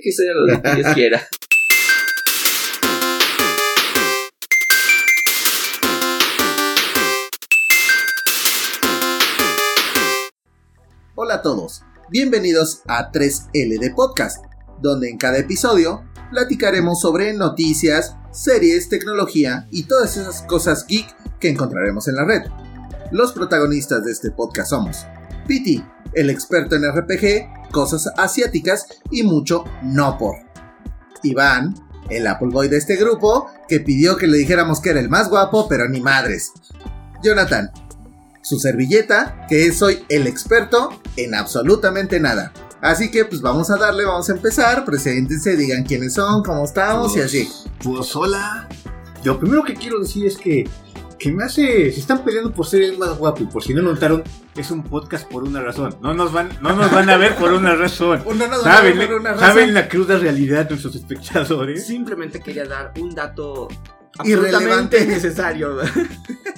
que ser lo que Dios quiera. Hola a todos, bienvenidos a 3LD Podcast, donde en cada episodio platicaremos sobre noticias, series, tecnología y todas esas cosas geek que encontraremos en la red. Los protagonistas de este podcast somos Piti, el experto en RPG, cosas asiáticas y mucho no por. Iván, el Apple Boy de este grupo, que pidió que le dijéramos que era el más guapo, pero ni madres. Jonathan, su servilleta, que soy el experto en absolutamente nada. Así que pues vamos a darle, vamos a empezar, preséntense, digan quiénes son, cómo estamos y así. Pues hola. Lo primero que quiero decir es que, que me hace. Se están peleando por ser el más guapo. Y por si no notaron, es un podcast por una razón. No nos van, no nos van a ver por una razón. ¿Saben, ver por una razón. ¿Saben la cruda realidad de nuestros espectadores? Simplemente quería dar un dato Irrelevante. absolutamente necesario.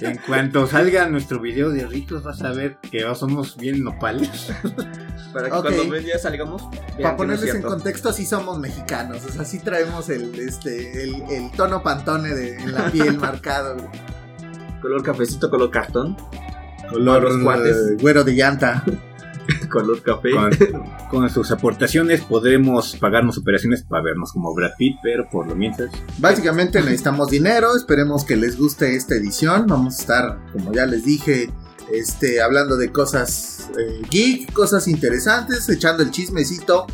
En cuanto salga nuestro video de ritos, vas a ver que somos bien nopales. Para que Ok. cuando día salgamos. Para no ponerles en contexto, sí somos mexicanos, o sea, sí traemos el, este, el, el tono pantone de, en la piel marcado. Color cafecito, color cartón. Color eh, güero de llanta. Color café. Con, con sus aportaciones podremos pagarnos operaciones para vernos como Brad Pitt, pero por lo mientras. Básicamente necesitamos dinero, esperemos que les guste esta edición. Vamos a estar, como ya les dije, este, hablando de cosas eh, geek, cosas interesantes, echando el chismecito.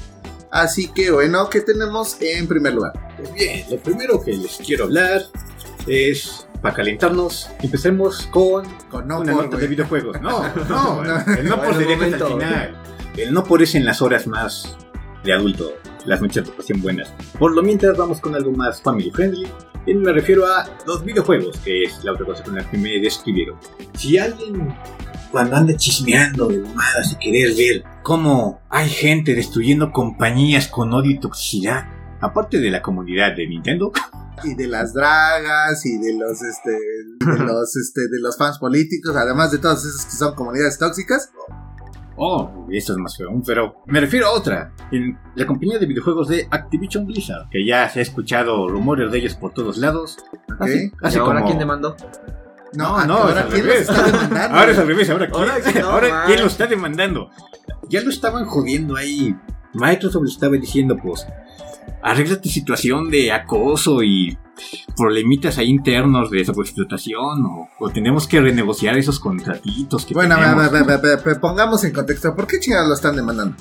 Así que bueno, ¿qué tenemos en primer lugar? Pues bien, lo primero que les quiero hablar es, para calentarnos, empecemos con Con no una por, nota de güey. videojuegos. No, No, no, el no por que es al momento. final. El no por es en las horas más de adulto, las noches de pasión buenas. Por lo mientras vamos con algo más family friendly. Y me refiero a los videojuegos, que es la otra cosa con la que me describieron. Si alguien cuando anda chismeando de mamadas y querer ver cómo hay gente destruyendo compañías con odio y toxicidad, aparte de la comunidad de Nintendo, y de las dragas y de los este de los este de los fans políticos, además de todas esas que son comunidades tóxicas. Oh, esto es más feo, pero me refiero a otra. En la compañía de videojuegos de Activision Blizzard, que ya se ha escuchado rumores de ellos por todos lados. ¿ok? Hace, ¿Y hace ahora como- quién demandó? No, No, ahora quién los revés. está demandando. Ahora es al revés, ahora quién, Ahora, no, ahora quién lo está demandando. Ya lo estaban jodiendo ahí. Microsoft le estaba diciendo, pues, arregla tu situación de acoso y problemitas ahí internos de sobreexplotación o, o tenemos que renegociar esos contratitos que Bueno, tenemos. pongamos en contexto, ¿por qué chingados lo están demandando?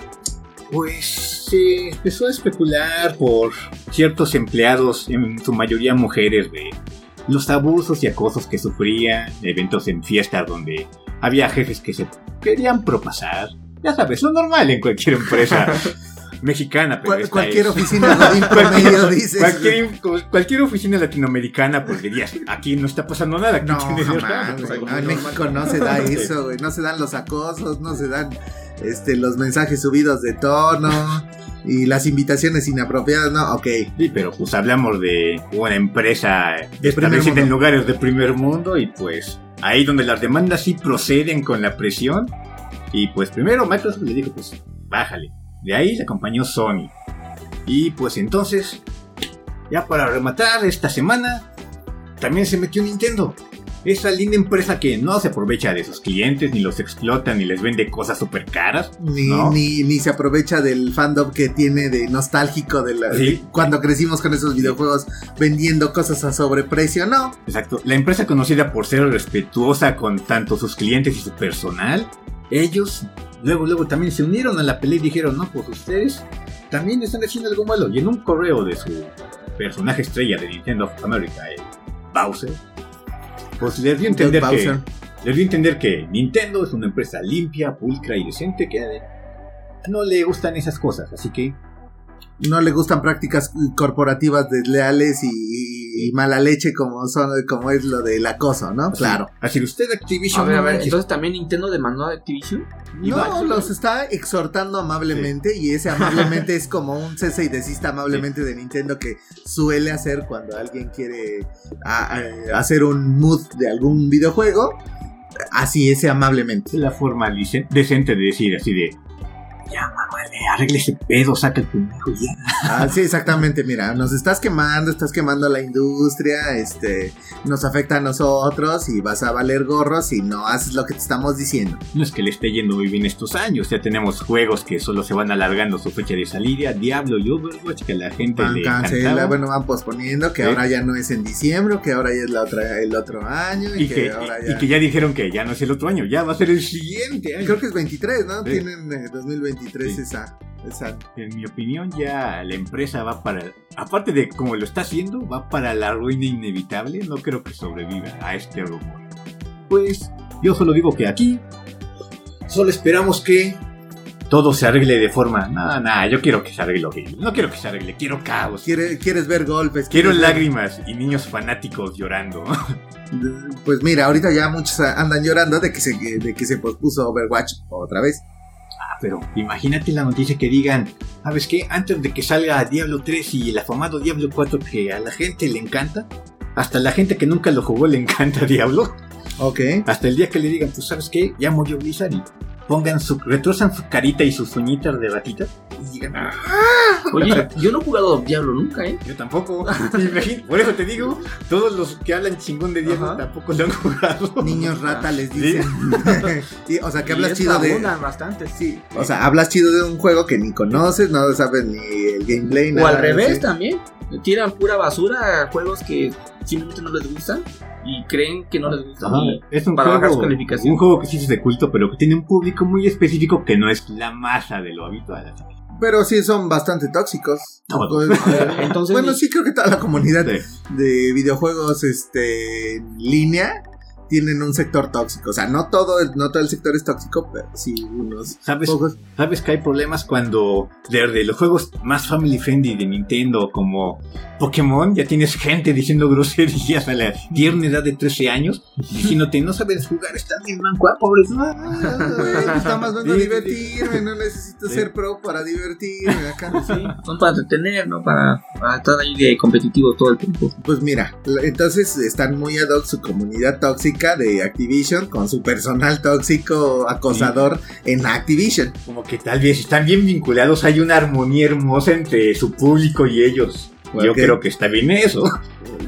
Pues se empezó a especular por ciertos empleados, en su mayoría mujeres, de los abusos y acosos que sufrían, eventos en fiestas donde había jefes que se querían propasar. Ya sabes, lo normal en cualquier empresa mexicana. Pero Cual- cualquier es- oficina Godín promedio dices. Cualquier, cualquier oficina latinoamericana, pues dirías, aquí no está pasando nada. No, jamás, raro". güey, algo no, en México no se da eso, güey. No se dan los acosos, no se dan este, los mensajes subidos de tono y las invitaciones inapropiadas, no, ok. Sí, pero pues hablamos de una empresa De establecida en lugares de primer mundo y pues ahí donde las demandas sí proceden con la presión. Y pues primero Microsoft le dijo pues bájale. De ahí le acompañó Sony. Y pues entonces, ya para rematar esta semana, también se metió Nintendo. Esa linda empresa que no se aprovecha de sus clientes, ni los explota, ni les vende cosas súper caras. Ni, ¿No? ni, ni se aprovecha del fandom que tiene de nostálgico de, la, Sí. de cuando crecimos con esos videojuegos vendiendo cosas a sobreprecio, no. Exacto. La empresa conocida por ser respetuosa con tanto sus clientes y su personal, ellos luego, luego también se unieron a la pelea y dijeron, no, pues ustedes también están haciendo algo malo. Y en un correo de su personaje estrella de Nintendo of America, el Bowser, pues les dio a entender que, les dio a entender que Nintendo es una empresa limpia, pulcra y decente que no le gustan esas cosas. Así que No le gustan prácticas corporativas desleales y, y mala leche como son como es lo del acoso, ¿no? Claro. Así que usted Activision A ver, a ver, entonces también Nintendo demandó a Activision. Y No, va- los está exhortando amablemente y ese amablemente es como un cese y desista amablemente de Nintendo que suele hacer cuando alguien quiere a- a- hacer un mood de algún videojuego. Así, ese amablemente. Es la forma decente de decir así de Ya, le arregle ese pedo, saca el pendejo ya. Ah, sí, exactamente. Mira, nos estás quemando, estás quemando la industria, este, nos afecta a nosotros y vas a valer gorro si no haces lo que te estamos diciendo. No es que le esté yendo muy bien estos años, ya tenemos juegos que solo se van alargando su fecha de salida, Diablo y Overwatch, que la gente Van le cancela, encantaba. bueno, van posponiendo, que ahora ya no es en diciembre, que ahora ya es la otra, el otro año y, y, que, ahora y- ya... y que ya dijeron que ya no es el otro año, ya va a ser el siguiente año. Creo que es 23, ¿no? Sí. Tienen eh, 2023 Sí. esa, esa... En mi opinión, ya la empresa va para. Aparte de como lo está haciendo, va para la ruina inevitable. No creo que sobreviva a este rumor. Pues yo solo digo que aquí solo esperamos que todo se arregle de forma. Nada, nada, yo quiero que se arregle horrible. No quiero que se arregle, quiero caos. ¿Quiere- ¿Quieres ver golpes? Quiero ¿Quieres ver- lágrimas y niños fanáticos llorando. Pues mira, ahorita ya muchos andan llorando de que se, de que se pospuso Overwatch otra vez. Pero imagínate la noticia que digan, ¿sabes qué? Antes de que salga Diablo 3 y el afamado Diablo 4 que a la gente le encanta, hasta la gente que nunca lo jugó le encanta Diablo, Ok. hasta el día que le digan, pues ¿sabes qué? Ya murió Blizzard y pongan su, retrozan su carita y sus uñitas de ratita y digan, ah, Oye, yo no he jugado Diablo nunca, ¿eh? yo tampoco. Por eso te digo, todos los que hablan chingón de Diablo Ajá. tampoco lo han jugado. Niños rata les dicen. Y, o sea, que hablas chido de. bastante. Sí. O sea, hablas chido de un juego que ni conoces, no sabes ni el gameplay, O nada. al revés sí. también. Tiran pura basura a juegos que simplemente no les gustan y creen que no les. Ajá, y Es un para bajar su juego, calificación. un juego que sí es de culto, pero que tiene un público muy específico que no es la masa de lo habitual. Pero sí son bastante tóxicos. Todos. Pues, Entonces, bueno, sí creo que toda la comunidad Sí. de videojuegos este en línea tienen un sector tóxico. O sea, no todo el, no todo el sector es tóxico, pero sí unos ¿Sabes, pocos. ¿Sabes que hay problemas cuando desde los juegos más family friendly de Nintendo como Pokémon ya tienes gente diciendo groserías a la tierna edad de 13 años diciéndote no sabes jugar, estás bien manco, ah, pobres. Ah, nada más Sí, sí, divertirme, no necesito Sí. ser pro para divertirme acá. Sí, son para entretener, ¿no? Para, para estar ahí de competitivo todo el tiempo. Pues mira, entonces están muy ad hoc su comunidad tóxica de Activision con su personal tóxico acosador en Activision. Como que tal vez están bien vinculados, hay una armonía hermosa entre su público y ellos. Yo creo que está bien eso.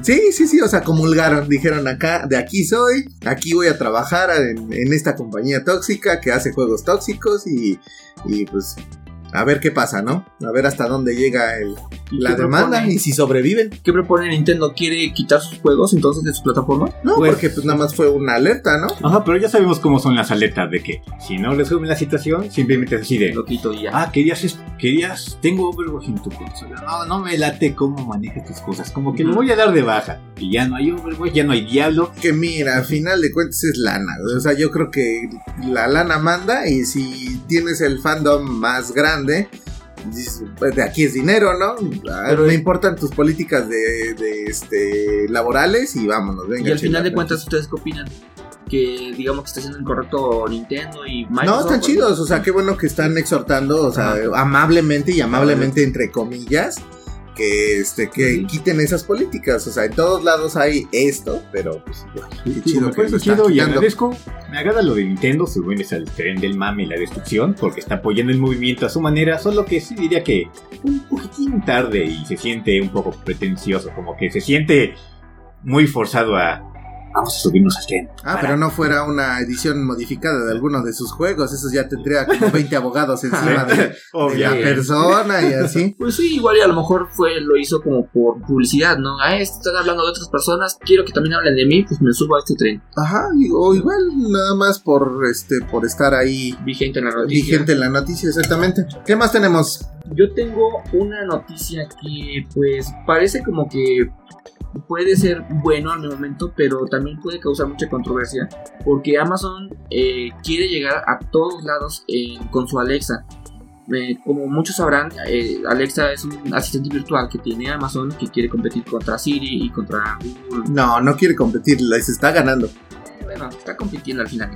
Sí, sí, sí, o sea, comulgaron, dijeron acá, de aquí soy, aquí voy a trabajar en, en esta compañía tóxica que hace juegos tóxicos y, y pues a ver qué pasa, ¿no? A ver hasta dónde llega el- ¿Y la demanda propone? y si sobreviven. ¿Qué propone Nintendo? ¿Quiere quitar sus juegos entonces de su plataforma? No, Pues- porque pues nada más fue una alerta, ¿no? Ajá, pero ya sabemos cómo son las alertas de que si no resuelven la situación, simplemente es así de, Lo quito y ya. Ah, querías esto, querías, tengo Overwatch en tu consola. No, no me late cómo manejas tus cosas. Como que lo voy a dar de baja. Y ya no hay Overwatch, ya no hay Diablo. Que mira, al final de cuentas es lana. O sea, yo creo que la lana manda y si tienes el fandom más grande, dices, pues de aquí es dinero, ¿no? Pero- no importan tus políticas de, de, este laborales y vámonos, venga. y al final de cuentas, ¿ustedes qué opinan? Que digamos que está haciendo incorrecto Nintendo y Microsoft. No, están ¿o chidos, o sea, qué bueno que están exhortando, o sea, Ajá. amablemente y amablemente entre comillas, que este que Sí. quiten esas políticas, o sea, en todos lados hay esto, pero pues igual, Sí, chido me parece chido y agradezco. Me agrada lo de Nintendo, su es al tren del mame y la destrucción, porque está apoyando el movimiento a su manera, solo que sí diría que un poquitín tarde y se siente un poco pretencioso, como que se siente muy forzado a... Vamos a subirnos al tren. Ah, pero no fuera una edición modificada de alguno de sus juegos, esos ya tendría como 20 abogados encima de, de la persona y así. Pues sí, igual y a lo mejor fue lo hizo como por publicidad, ¿no? Ah, están hablando de otras personas, quiero que también hablen de mí, pues me subo a este tren. Ajá, o igual nada más por este por estar ahí Vigente en la noticia. vigente en la noticia exactamente. ¿Qué más tenemos? Yo tengo una noticia que pues parece como que puede ser bueno al momento, pero también puede causar mucha controversia, porque Amazon eh, quiere llegar a todos lados eh, con su Alexa. Eh, como muchos sabrán, Alexa es un asistente virtual que tiene Amazon que quiere competir contra Siri y contra Google. No, no quiere competir, les está ganando. Bueno, está compitiendo al final.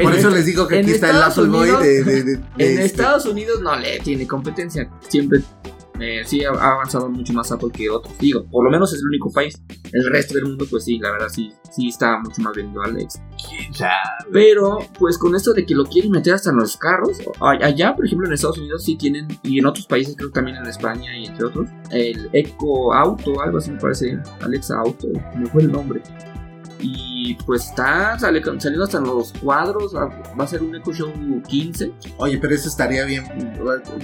por eso les digo que aquí está el Apple Boy de En este- Estados Unidos no le tiene competencia. Siempre Eh, sí, ha, avanzado mucho más Apple que otros. Digo, por lo menos es el único país. El resto del mundo, pues sí, la verdad sí, sí está mucho más vendido Alex. Pero, pues con esto de que lo quieren meter hasta en los carros, allá, por ejemplo, en Estados Unidos sí tienen, y en otros países, creo que también en España y entre otros, el Eco Auto, algo así me parece, Alexa Auto, me fue el nombre. Y pues está sale- saliendo hasta los cuadros, va a ser un Echo Show 15. Oye, pero eso estaría bien.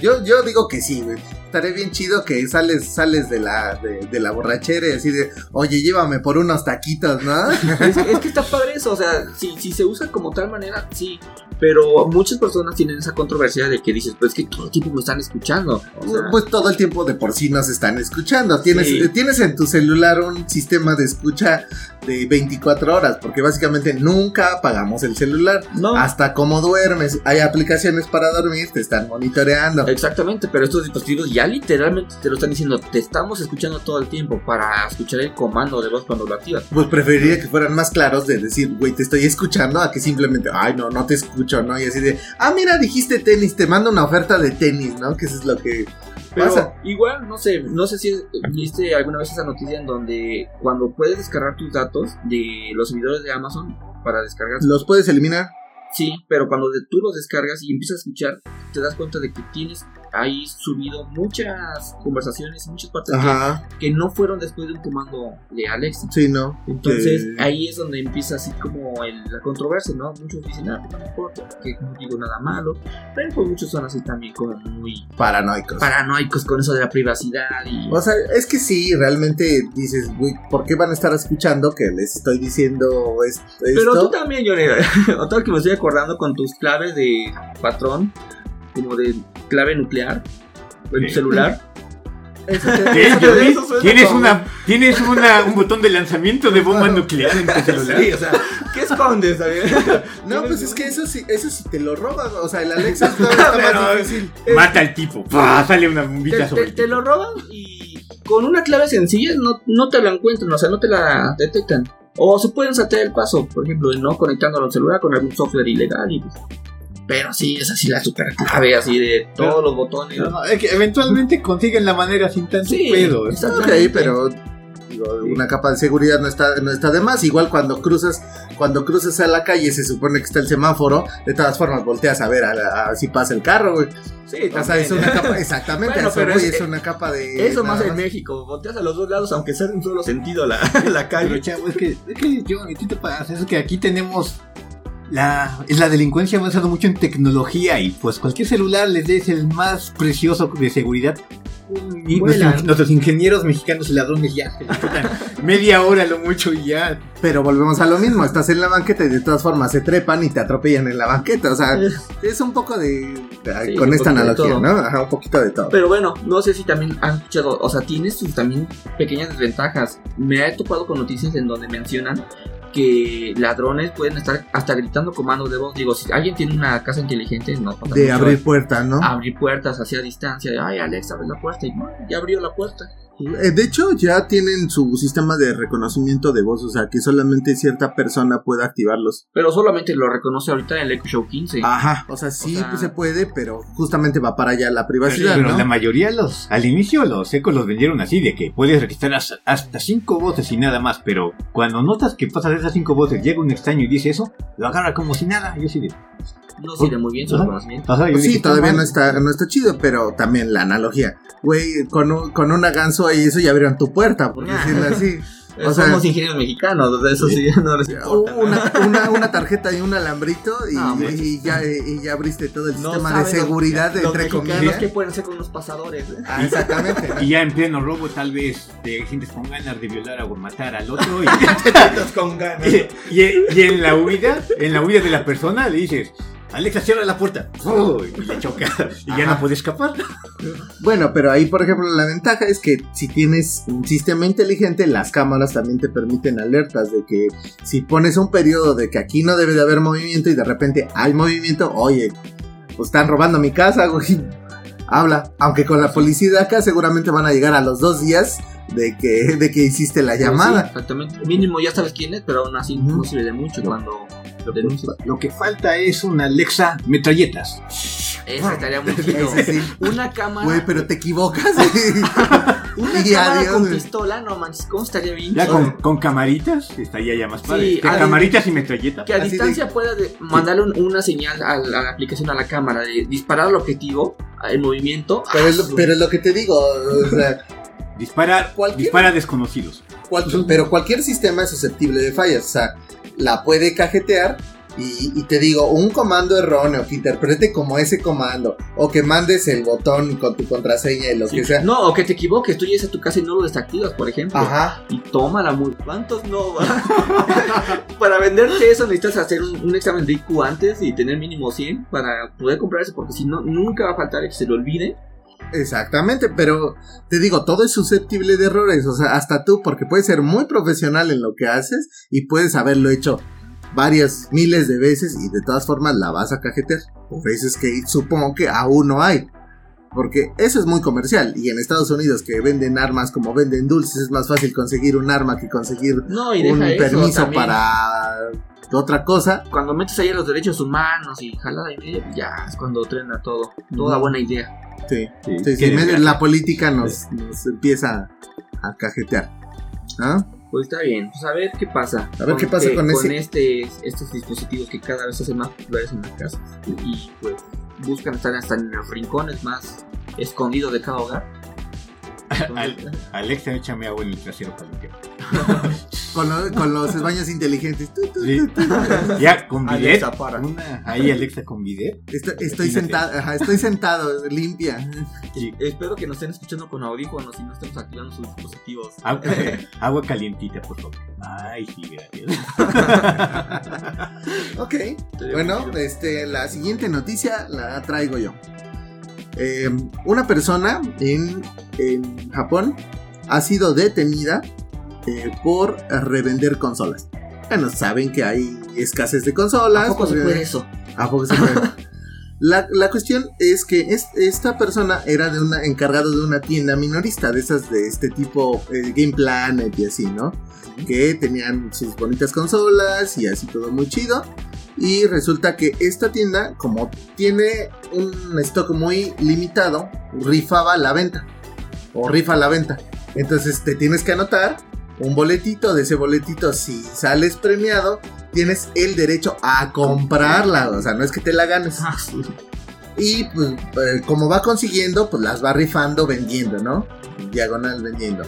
Yo, yo digo que sí, güey. Estaría bien chido que sales, sales de la, de, de la borrachera y así de, oye, llévame por unos taquitos, ¿no? Es, es que está padre eso, o sea, si, si se usa como tal manera, sí. Pero muchas personas tienen esa controversia de que dices, pues es que todo el tiempo me están escuchando. O sea, Pues todo el tiempo de por sí nos están escuchando. Tienes, Sí. tienes en tu celular un sistema de escucha de 24 horas, porque básicamente nunca apagamos el celular. no. Hasta como duermes, hay aplicaciones para dormir, te están monitoreando. Exactamente, pero estos dispositivos ya literalmente te lo están diciendo, te estamos escuchando todo el tiempo para escuchar el comando de voz cuando lo activas. Pues preferiría que fueran más claros de decir, güey, te estoy escuchando, a que simplemente, ay, no, no te escucho, ¿no? Y así de, ah, mira, dijiste tenis, te mando una oferta de tenis, ¿no? Que eso es lo que Pero pasa. igual, no sé, no sé si viste alguna vez esa noticia en donde cuando puedes descargar tus datos de los servidores de Amazon para descargar ¿Los puedes eliminar? Sí, pero cuando de- tú los descargas y empiezas a escuchar, te das cuenta de que tienes ahí subido muchas conversaciones, muchas partes que, no fueron después de un comando de Alexa. sí, no. Entonces Que- ahí es donde empieza así como el- la controversia, ¿no? Muchos dicen, ah, no me importa, que no digo nada malo, pero pues muchos son así también como muy Paranoicos. paranoicos con eso de la privacidad y... O sea, es que sí, realmente dices, güey, ¿por qué van a estar escuchando que les estoy diciendo es- esto? Pero tú también, Johnny, otra que me estoy acordando con tus claves de patrón, como de clave nuclear, en tu celular. Eso te- ¿Qué, eso te- Johnny? eso suena ¿Tienes, como- una, ¿Tienes una, un botón de lanzamiento de bomba nuclear en tu celular? Sí, o sea, ¿qué escondes? No, pues es que eso sí, eso sí te lo roban, o sea, el Alexa todavía está Pero- más difícil. Mata al tipo. ¡Pah! Sale una te, bombita sobre te- el te tipo. lo roban y con una clave sencilla no, no te la encuentran, o sea, no te la detectan. O se pueden saltar el paso, por ejemplo, no conectando al celular con algún software ilegal. Y, pues, pero sí, es así la super clave, así de todos Pero- los botones. No, no, es que eventualmente consiguen la manera sin tanto Sí, pedo. Ok, exactamente. pero digo, una capa de seguridad no está, no está de más. Igual cuando cruzas, cuando cruzas a la calle se supone que está el semáforo, de todas formas volteas a ver a, la- a si pasa el carro, güey. Sí, O sea, es una capa, exactamente, Bueno, pero es- es, una capa de. Eso más en México, volteas a los dos lados, aunque sea de un solo sentido la, la Pero calle. chavo, es que, es que yo, ¿qué te pasa? Es que aquí tenemos la, es la delincuencia ha avanzado mucho en tecnología y pues cualquier celular les des el más precioso de seguridad. Y nuestros, nuestros ingenieros mexicanos y ladrones ya media hora lo mucho y ya. Pero volvemos a lo mismo, estás en la banqueta y de todas formas se trepan y te atropellan en la banqueta. O sea, es un poco de. Sí, con esta analogía. ¿no? Ajá, un poquito de todo. Pero bueno, no sé si también han escuchado, o sea, tiene sus también pequeñas desventajas. Me he topado con noticias en donde mencionan que ladrones pueden estar hasta gritando comandos de voz. Digo, si alguien tiene una casa inteligente, no pasa De mucho abrir puertas, ¿no? abrir puertas hacia distancia. Ay, Alexa, abre la puerta. Y ya abrió la puerta. Eh, De hecho, ya tienen su sistema de reconocimiento de voz, o sea, que solamente cierta persona puede activarlos. Pero solamente lo reconoce ahorita el Echo Show 15. Ajá, o sea, sí O sea- pues, se puede, pero justamente va para allá la privacidad, Pero ¿no? la mayoría los, al inicio los ecos los vendieron así, de que puedes registrar hasta, hasta cinco voces y nada más, pero cuando notas que pasas de esas cinco voces, llega un extraño y dice eso, lo agarra como si nada. Yo sí de, No sirve muy bien su Ajá. reconocimiento. Ajá, yo Pues sí, todavía mal. no está, no está chido, pero también la analogía. Güey, con, un, con una ganso ahí, eso ya abrieron tu puerta, por Ah. decirlo así. O sea- Somos ingenieros mexicanos, o sea, eso sí no les importa. Una, una, una tarjeta y un alambrito y, No, y ya, y ya abriste todo el No sistema de seguridad, los entre comillas. que pueden ser con unos pasadores. ¿eh? Ah, exactamente. Y ya en pleno robo tal vez te sientes con ganas de violar o matar al otro y, con ganas. y, y- y en la huida, en la huida de la persona le dices, Alexa cierra la puerta ¡Uy! y le choca y ya Ajá. no puede escapar. Bueno, pero ahí, por ejemplo, la ventaja es que si tienes un sistema inteligente, las cámaras también te permiten alertas de que si pones un periodo de que aquí no debe de haber movimiento y de repente hay movimiento, oye, pues están robando mi casa, güey. Habla. Aunque con la policía de acá seguramente van a llegar a los dos días de que, de que hiciste la Sí, llamada. exactamente. Mínimo ya sabes quién es, pero aún así Ujú. no sirve de mucho cuando lo que falta es una Alexa metralletas. Ese estaría muy chido. Sí. Una cámara. Güey, pero te equivocas. Una y cámara adiós, con pistola, no manches, ¿cómo estaría bien? Ya con, con camaritas, estaría ya más padre. Sí, Que ah, camaritas y metralleta. Que a Así de- distancia pueda de- mandarle un- una señal a la, a la aplicación a la cámara de disparar al objetivo en movimiento. Pero es, Ah, lo, pero es lo que te digo. O sea, Dispara, Cualquier- dispara a desconocidos. pero cualquier sistema es susceptible de fallas. O sea, la puede cajetear. Y, y te digo, un comando erróneo que interprete como ese comando, o que mandes el botón con tu contraseña y lo Sí. que sea. No, o que te equivoques, tú llegas a tu casa y no lo desactivas, por ejemplo. Ajá. Y toma la multa. ¿Cuántos no para venderte eso necesitas hacer un, un examen de IQ antes y tener mínimo 100 para poder comprar eso, porque si no, nunca va a faltar que se lo olvide. Exactamente, pero te digo, todo es susceptible de errores, o sea, hasta tú, porque puedes ser muy profesional en lo que haces y puedes haberlo hecho varias miles de veces y de todas formas la vas a cajetear. Por eso es que supongo que aún no hay. Porque eso es muy comercial y en Estados Unidos que venden armas como venden dulces es más fácil conseguir un arma que conseguir No, y deja un permiso para otra cosa. Cuando metes ahí a los derechos humanos y jalada y media, ya es cuando trena todo. Toda buena idea. Sí, Sí, sí, sí, la política nos, nos empieza a cajetear. ¿Ah? Pues está bien, pues a ver qué pasa. A ver qué pasa que- con ese- este, estos dispositivos que cada vez se hacen más populares en las casas. Y pues buscan estar hasta en los rincones más escondidos de cada hogar. Al- Alexa, échame agua en el trasero para limpiar. Con, lo- con los baños inteligentes. Sí. Ya, con bidet. Alexa, para. Una, ahí Alexa con bidet. Estoy, estoy sentado, ajá, estoy sentado, limpia. Espero que nos estén escuchando con audífonos y no estemos activando sus dispositivos. agua, agua calientita, por favor. Ay, sí, gracias. Ok, bueno, este, la siguiente noticia la traigo yo. Eh, una persona en, en Japón ha sido detenida eh, por revender consolas. Bueno, saben que hay escasez de consolas. ¿A poco se puede eso? ¿A poco se puede? La, la cuestión es que es- esta persona era de una encargado de una tienda minorista, de esas de este tipo eh, Game Planet y así, ¿no? Que tenían sus bonitas consolas y así todo muy chido. Y resulta que esta tienda, como tiene un stock muy limitado, rifaba la venta. O rifa la venta. Entonces te tienes que anotar un boletito. De ese boletito, si sales premiado, tienes el derecho a comprarla. O sea, no es que te la ganes. Ah. Y pues, eh, como va consiguiendo, pues las va rifando vendiendo, ¿no? Diagonal vendiendo.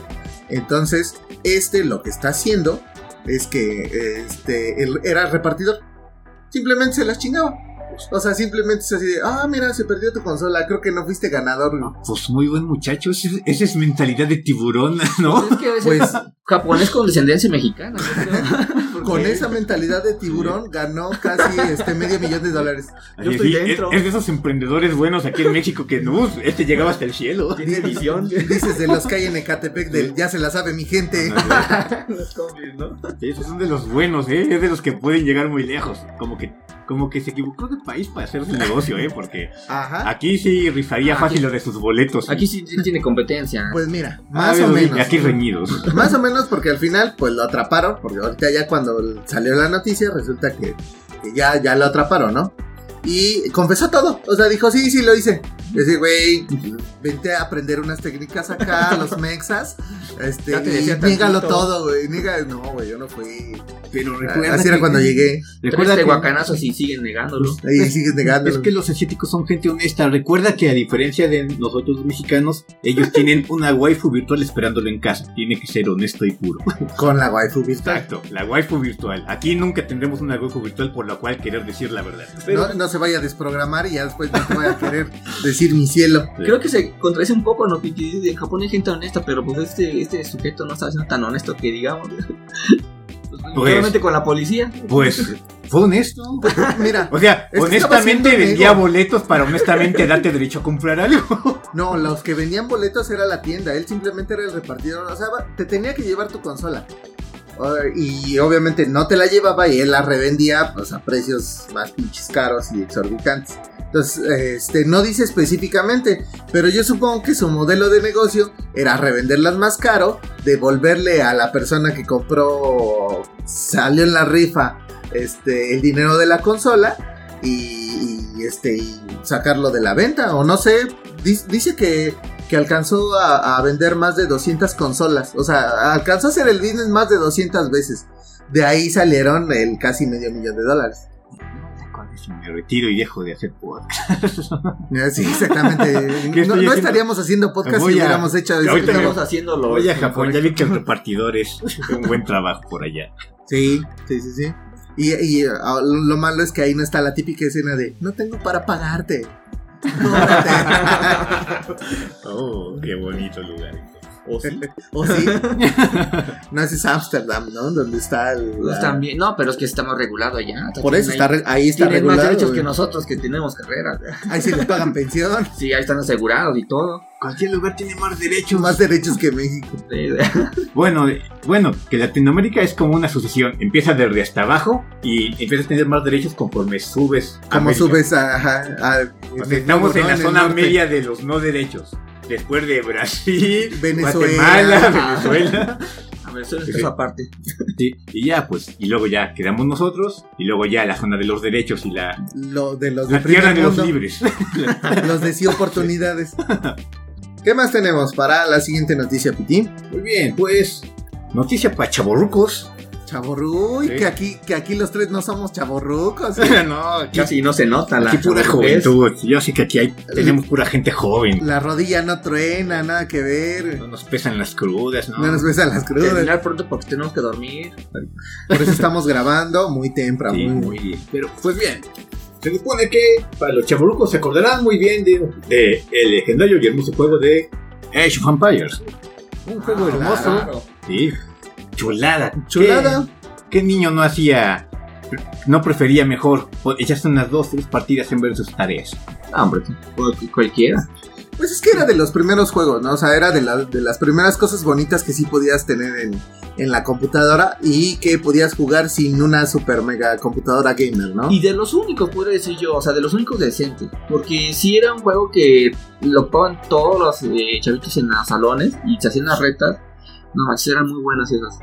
Entonces, este lo que está haciendo es que este él era repartidor. Simplemente se las chingaba. O sea, simplemente es así de, ah, mira, se perdió tu consola, creo que no fuiste ganador. Pues muy buen muchacho. Esa es, esa es mentalidad de tiburón, ¿no? Pues es que a veces Pues japonés con descendencia mexicana. creo. con esa mentalidad de tiburón ganó casi este medio millón de dólares. Yo estoy es- dentro. Es, de esos emprendedores buenos aquí en México que no, este llegaba hasta el cielo. Tiene visión. Dices de los que hay en Ecatepec, del ya se la sabe mi gente. Los combis, ¿no? Sí, esos son de los buenos, ¿eh? Es de los que pueden llegar muy lejos. Como que, como que se equivocó de país para hacer su negocio, ¿eh? Porque Ajá. aquí sí rifaría Aquí- fácil lo de sus boletos. Aquí sí, sí tiene competencia. Pues mira, Ah, más o menos. Aquí reñidos. Más o menos porque al final pues lo atraparon, porque ahorita ya cuando salió la noticia resulta que, que ya, ya lo atraparon, ¿no? Y confesó todo, o sea, dijo, sí, sí, lo hice. Ese güey, vente a aprender unas técnicas acá, los mexas, este, Ya te y decía niégalo tantito. todo, güey, no, güey, yo no fui. Pero Así era cuando llegué, Recuerda Tres que, guacanazos y siguen negándolo. ahí sigues negando. es que los asiáticos son gente honesta. Recuerda que a diferencia de nosotros los mexicanos, ellos tienen una waifu virtual esperándolo en casa. Tiene que ser honesto y puro. Con la waifu virtual. Exacto, la waifu virtual. Aquí nunca tendremos una waifu virtual por la cual querer decir la verdad. No, no se vaya a desprogramar y ya después no te vaya a querer decir mi cielo. Creo que se contradice un poco, ¿no? Que dice, en Japón hay gente honesta, pero pues este, este sujeto no está siendo tan honesto que digamos. Pues, solamente con la policía. Pues fue honesto. Mira, O sea, honestamente vendía nego. boletos para honestamente darte derecho a comprar algo. No, los que vendían boletos era la tienda, él simplemente era el repartidor, o sea, te tenía que llevar tu consola. Y obviamente no te la llevaba y él la revendía pues, a precios más pinches caros y exorbitantes. Entonces, este, no dice específicamente, pero yo supongo que su modelo de negocio era revenderlas más caro, devolverle a la persona que compró, salió en la rifa, este, el dinero de la consola y, este y sacarlo de la venta o no sé Dic- dice que, que alcanzó a, a vender más de 200 consolas o sea alcanzó a hacer el business más de 200 veces. De ahí salieron el casi medio millón de dólares Me retiro y dejo de hacer podcast. Eh, sí exactamente ¿Qué no, estaríamos haciendo podcast Voy si a- hubiéramos hecho eso Estamos haciéndolo. Voy a Japón, ya vi que el repartidor es un buen trabajo por allá. sí sí sí sí y, y, ah, lo malo es que ahí no está la típica escena de no tengo para pagarte. Oh, qué bonito lugar. ¿O sí? ¿O sí? No, ese es Amsterdam, ¿no? Donde está el... Pues también, no, pero es que estamos regulados allá. Por eso está, re- ahí está Tienen más regulado. derechos güey. que nosotros que tenemos carrera. Ahí sí les pagan pensión. Sí, ahí están asegurados y todo. Cualquier lugar tiene más derechos. Más derechos que México. Sí, Bueno, bueno, que Latinoamérica es como una sucesión. Empieza desde hasta abajo y empiezas a tener más derechos conforme subes. Como América. subes a... a- a- O sea, de estamos en la zona media de los no derechos. Después de Brasil, Venezuela. Guatemala, Venezuela. A ver, eso es Sí. esa parte. Sí, y ya, pues, y luego ya quedamos nosotros, y luego ya la zona de los derechos y la, Lo de los de la tierra de los mundo. libres. Los de sí oportunidades. ¿Qué más tenemos para la siguiente noticia, Piti? Muy bien, pues, noticia para chavorrucos. Chavorruy, Sí. que aquí, que aquí los tres no somos chavorrucos. no, aquí, Casi no se nota la aquí pura juventud. Yo sé que aquí hay, tenemos pura gente joven. La rodilla no truena, nada que ver. No nos pesan las crudas, ¿no? No nos besan las crudas. Terminar pronto porque tenemos que dormir. Por eso estamos grabando muy temprano. Sí, muy- bien. Pero, pues bien, se supone que para los chavorrucos se acordarán muy bien de, de el legendario y hermoso juego de Age of Empires. Un juego Ah, hermoso. claro. Sí, chulada. Chulada. ¿Qué, qué niño no hacía, no prefería mejor echarse unas dos, tres partidas en ver sus tareas? Ah, hombre, cual- cualquiera. Pues es que era de los primeros juegos, ¿no? O sea, era de, la- de las primeras cosas bonitas que sí podías tener en, en la computadora y que podías jugar sin una super mega computadora gamer, ¿no? Y de los únicos, podría decir yo, o sea, de los únicos decentes. Porque si era un juego que lo ocupaban todos los eh, chavitos en los salones y se hacían las retas. No, manches, eran muy buenas esas.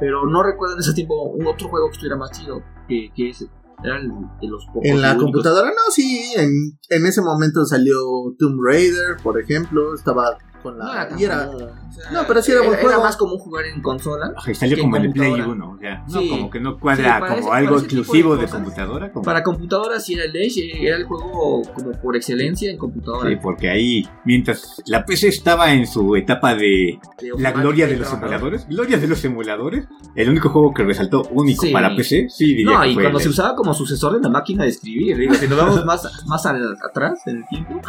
Pero no recuerdo en ese tiempo un otro juego que estuviera más chido que, que ese. Era el de los pocos. En la computadora, no, sí. En, en ese momento salió Tomb Raider, por ejemplo. Estaba con No la. era y era- o sea, No, pero sí era buen Era juego. más común jugar en consola. Y salió como en el Play computadora. 1, o sea, no, Sí. como que no Sí, cuadra para como ese- algo de exclusivo de, cosas. computadora. como- Para computadora sí era el Edge, era el juego como por excelencia en computadora. Sí, porque ahí, mientras la PC estaba en su etapa de De la gloria de los emuladores, gloria de los emuladores, el único juego que resaltó único Sí. para PC, sí diría No, que y fue cuando el- se usaba como sucesor de la máquina de escribir, digo, si nos vamos más, más al- atrás en el tiempo,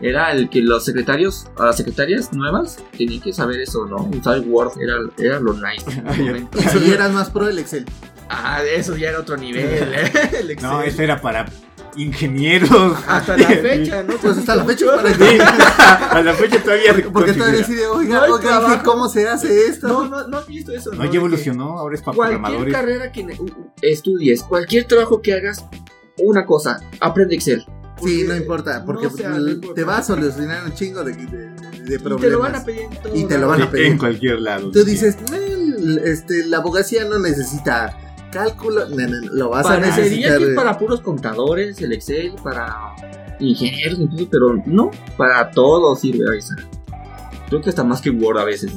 era el que los secretarios, a las secretarias nuevas, tenían que saber eso, ¿no? Usar el Word era, era lo nice. en ese momento. Y si eras más pro el Excel. ah, eso ya era otro nivel, ¿eh? El Excel. No, ese era para ingenieros. Hasta la fecha, ¿no? Pues hasta la fecha para Sí, a la fecha todavía Porque todavía decide, oiga, No oiga, ¿cómo se hace esto? No, no, no has visto eso, No, ¿no? ya evolucionó, ahora es para Cualquier programadores. carrera que estudies, cualquier trabajo que hagas, una cosa, aprende Excel. Sí, no importa, porque no sea, no l- importa. te va a solucionar un chingo de, de, de Y problemas. te lo van a pedir en todo Y te lo van a pedir. En cualquier lado. Tú dices, "Nel, este, la abogacía no necesita cálculo, no, no, no, lo vas a necesitar. que es para puros contadores, el Excel, para ingenieros, incluso, pero no, para todo sirve ahí. está. Creo que hasta más que Word a veces.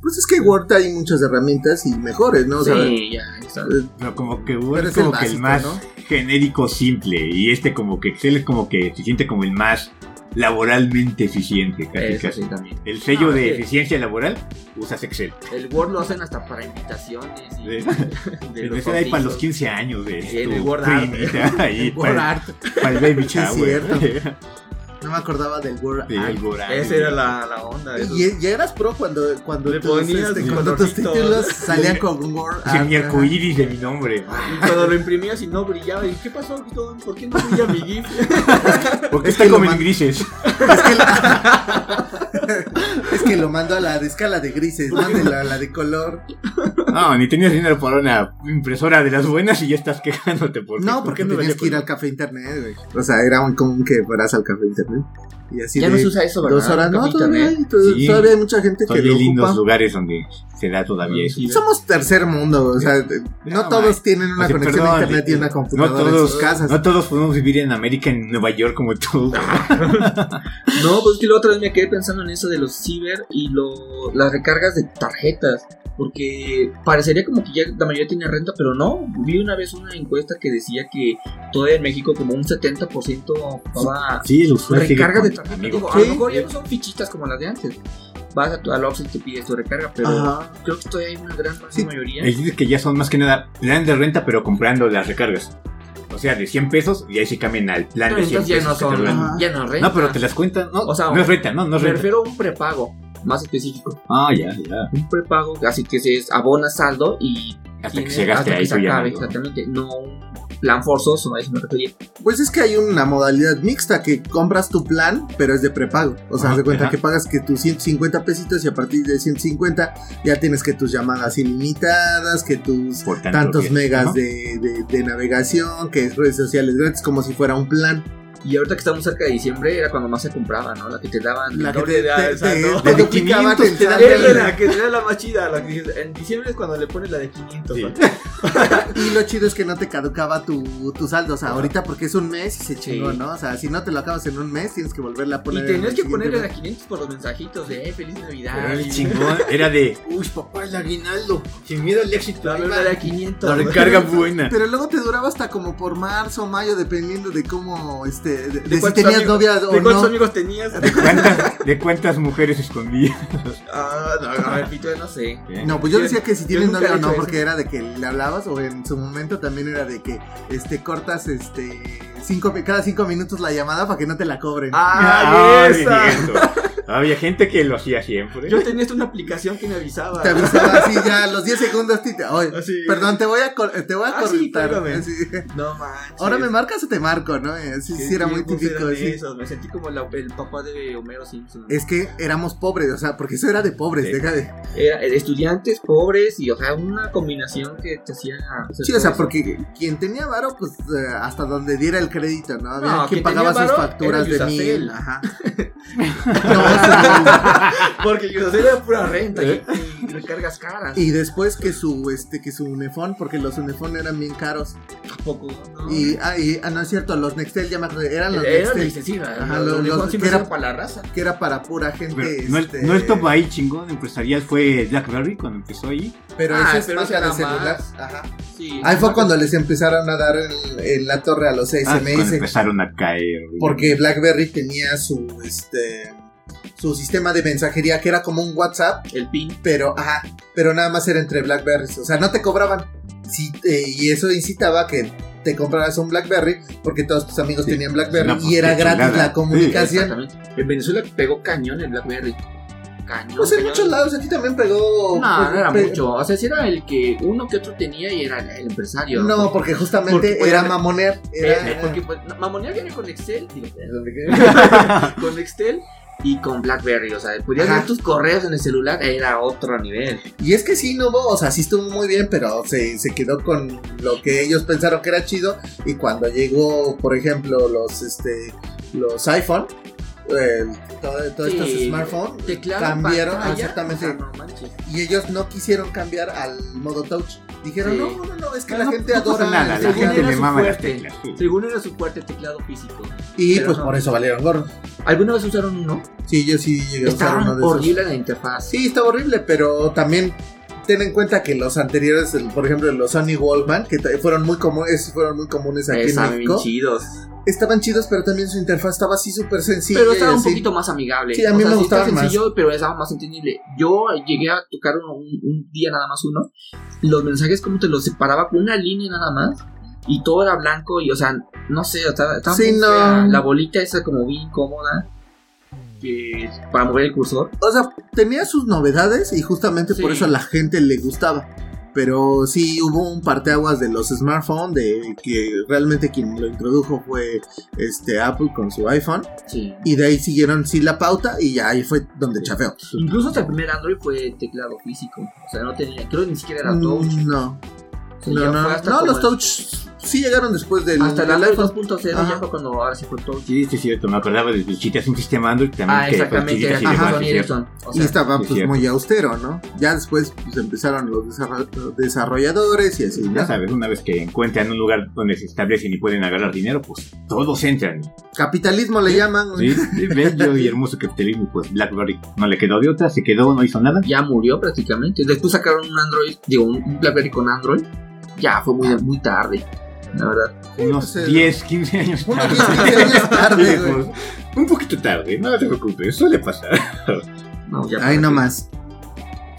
Pues es que Word hay muchas herramientas y mejores, ¿no? O sea, sí, ya, está. eh, No, como que Word Pero es es el como que el más ¿no? genérico simple. Y este como que Excel es como que se siente como el más laboralmente eficiente, casi Eso casi. sí también. El sello No, de eficiencia laboral, usas Excel. El Word lo hacen hasta para invitaciones. Y Sí. de El Excel ahí para los bautizos. 15 años de Sí, el Word Art. ahí, Word para, Art. para el baby Sí, es shower. No me acordaba del Word Sí, el. Esa era la, la onda. de esos. Y ya eras pro cuando, cuando, Le tus, ponías este, cuando tus títulos salían con un Word Sí, Art, mi arcoíris de mi nombre. Y cuando lo imprimías y no brillaba, y ¿qué pasó? ¿Por qué no brilla mi GIF? Porque Es está como en grises. Es que, lo, es que lo mando a la de escala de grises, mándelo a la de color. No, ni tenías dinero para una impresora de las buenas y ya estás quejándote. Porque, No, ¿por porque no tenías que ir al café internet, güey. O sea, era muy común que fueras al café internet. Y así ya de no se usa eso, ¿verdad? dos horas. No, todavía hay, Sí. todavía hay mucha gente que Todavía lo hay lindos ocupa. lugares donde se da todavía eso. Sí, Somos tercer mundo, o sea, no No, todos man. tienen una O sea, conexión perdón, a internet y eh, una no computadora en todos, sus casas. no todos podemos vivir en América, en Nueva York como tú. No, pues que la otra vez me quedé pensando en eso de los ciber y lo, las recargas de tarjetas. Porque parecería como que ya la mayoría tiene renta, pero no. Vi una vez una encuesta que decía que todavía en México como un 70% ocupaba Sí, sigue recargas de con tarjeta. amigos. Digo, a Sí. lo mejor ya no son fichitas como las de antes. Vas a tu, al Oxxo y te pides tu recarga, pero Ajá. creo que todavía hay una gran Sí. mayoría. Es que ya son más que nada plan de renta, pero comprando las recargas. O sea, de 100 pesos y ahí se cambian al plan Pero de 100 entonces ya pesos. no son, ya no renta. No, pero te las cuentan. No, O sea, no es renta, no, no es Me renta. refiero a un prepago más específico. Ah, ya, ya. Un prepago, así que se abonas saldo y Hasta que tienes- llegaste hasta a que se ya. acabe, no. exactamente. No un plan forzoso, a eso me refería. Pues es que hay una modalidad mixta que compras tu plan, pero es de prepago. O sea, haz de cuenta ajá. que pagas que tus 150 pesitos y a partir de 150 ya tienes que tus llamadas ilimitadas, que tus tantos que- megas de, de- de navegación, que es redes sociales gratis, como si fuera un plan. Y ahorita que estamos cerca de diciembre era cuando más se compraba, ¿no? La que te daban. La que te, de- esa, te- ¿no? te La de duplicaban 500 el te dan era la que era la más chida. La que en diciembre es cuando le pones la de 500. Sí. ¿no? Y lo chido es que no te caducaba tu, tu saldo. O sea, ahorita porque es un mes y se chingó, Sí. ¿no? O sea, si no te lo acabas en un mes, tienes que volverla a Y poner. en tenías que ponerle la mes. 500 por los mensajitos de eh, feliz Navidad. Y- chingón era de, uy, papá, el aguinaldo. Sin miedo al éxito. La ahí verdad va". era 500. La recarga buena. Pero luego te duraba hasta como por marzo o mayo, dependiendo de cómo, este, de, de si cuántos tenías amigos- novia ¿De o cuántos no. amigos tenías? ¿De cuántas, de cuántas mujeres escondía? Ah, no, no, repito, no sé. No, pues yo decía que si tienes novia o no, porque era de que le hablabas, o en su momento también era de que este cortas este cinco, cada cinco minutos la llamada para que no te la cobren. ¡Ah, Ay, esa! cierto. Había gente que lo hacía siempre. Yo tenía una aplicación que me avisaba. Te avisaba así ya a los 10 segundos. Te, oye, Así. perdón, te voy a, te voy a Ah, cortar. No manches. Ahora me marcas o te marco, ¿no? Eh, Sí, era muy típico. esos. Me sentí como la- el papá de Homero Simpson. Es que éramos pobres, o sea, porque eso era de pobres, Sí. deja de. Era estudiantes pobres y, o sea, una combinación que te hacía. Sí, o sea, eso. porque quien tenía varo, pues eh, hasta donde diera el crédito, ¿no? Había No, quien quien pagaba sus facturas era de Yusacel. mil. Ajá. no, Porque yo era pura renta ¿Eh? y, y recargas caras. y después que su este que su unifón, porque los unifón eran bien caros. Tampoco, ¿no? Y, ah, y- ah, no es cierto, los Nextel ya me eran los era Nextel, excesiva. Ajá, los, los- los, que era- eran para la raza. que era para pura gente. Pero no, el, este, no el top ahí chingón empresarial fue Blackberry cuando empezó ahí. Pero Ah, ese es pero marca de era celular. más. Ajá. Sí, Ahí fue cuando les empezaron a dar en, en la torre a los Ah, empezaron a caer. porque BlackBerry tenía su este su sistema de mensajería que era como un WhatsApp, El pin. pero ajá, pero nada más era entre Blackberries, o sea, no te cobraban. Sí, eh, y eso incitaba que te compraras un BlackBerry porque todos tus amigos Sí. tenían BlackBerry pues, y era gratis chulada. la comunicación. Exactamente. En Venezuela pegó cañón el Blackberry. Cañón. Pues en cañón. muchos lados aquí también pegó. No, no era pe- mucho. O sea, si era el que uno que otro tenía y era el empresario. No, porque justamente Porque, pues, era mamonear. Eh, Era, eh, porque pues, no, mamonear viene con Excel. digo, con Excel y con Blackberry. O sea, podías ver tus correos en el celular, era otro nivel. Y es que sí, no o sea, sí estuvo muy bien, pero se, se quedó con lo que ellos pensaron que era chido. Y cuando llegó, por ejemplo, los este los iPhone, el- todo- todos estos Sí, smartphones, cambiaron, pantalla, exactamente. o sea, no manches. y ellos no quisieron cambiar al modo touch. Dijeron, Sí. no, no, no, es que No, la no, gente adora. nada, la según teclado". gente era le su mama las fuerte. teclas. sí. Según era su fuerte teclado físico. Y pues no. por eso valieron gorro. ¿Alguna vez usaron uno? Sí, yo sí llegué a usar uno de esos. horrible la interfaz. Sí, estaba horrible, pero también ten en cuenta que los anteriores, el- por ejemplo, los Sony Wallman, que fueron muy comunes, fueron muy comunes aquí en Estaban bien México, chidos. Estaban chidos, pero también su interfaz estaba así súper sencilla. Pero estaba un poquito más amigable. Sí, a mí me sí gustaba más. sencillo, pero estaba más entendible. Yo llegué a tocar un, un día nada más uno. Los mensajes como te los separaba con una línea nada más. Y todo era blanco y, o sea, no sé, estaba, estaba Sí, muy no. fea. La bolita esa como bien cómoda. Que para mover el cursor. O sea, tenía sus novedades y justamente por eso a la gente le gustaba. Pero sí hubo un parteaguas de los smartphones, de que realmente quien lo introdujo fue este Apple con su iPhone. Sí. Y de ahí siguieron sí la pauta y ya ahí fue donde chafeó. Incluso hasta el primer Android fue teclado físico. O sea, no tenía, creo que ni siquiera era touch. Mm, No. Sí, No, no, no, los el- touch sí llegaron después del, Hasta el del iPhone. 2.0 Ajá. ya fue cuando ahora sí fue todo. Sí, sí, es cierto. Me acordaba de Chitas, un sistema Android también. Ah, que exactamente, era Sony. Ericsson. O y estaba es pues cierto. muy austero, ¿no? Ya después pues, empezaron los desarro- desarrolladores y así, Ya ¿no? sabes, una vez que encuentran un lugar donde se establecen y pueden agarrar dinero, pues todos entran. Capitalismo le llaman. güey. Sí, sí, bello y hermoso capitalismo. Pues BlackBerry no le quedó de otra, se quedó, no hizo nada. ya murió prácticamente. Después sacaron un Android, digo, un BlackBerry con Android. Ya fue muy, muy tarde, la verdad. Unos pues, 10, 15 años Unos tarde. 10, 15 años tarde, güey. pues, un poquito tarde, no te preocupes, suele pasar. No, ya Ahí para nomás.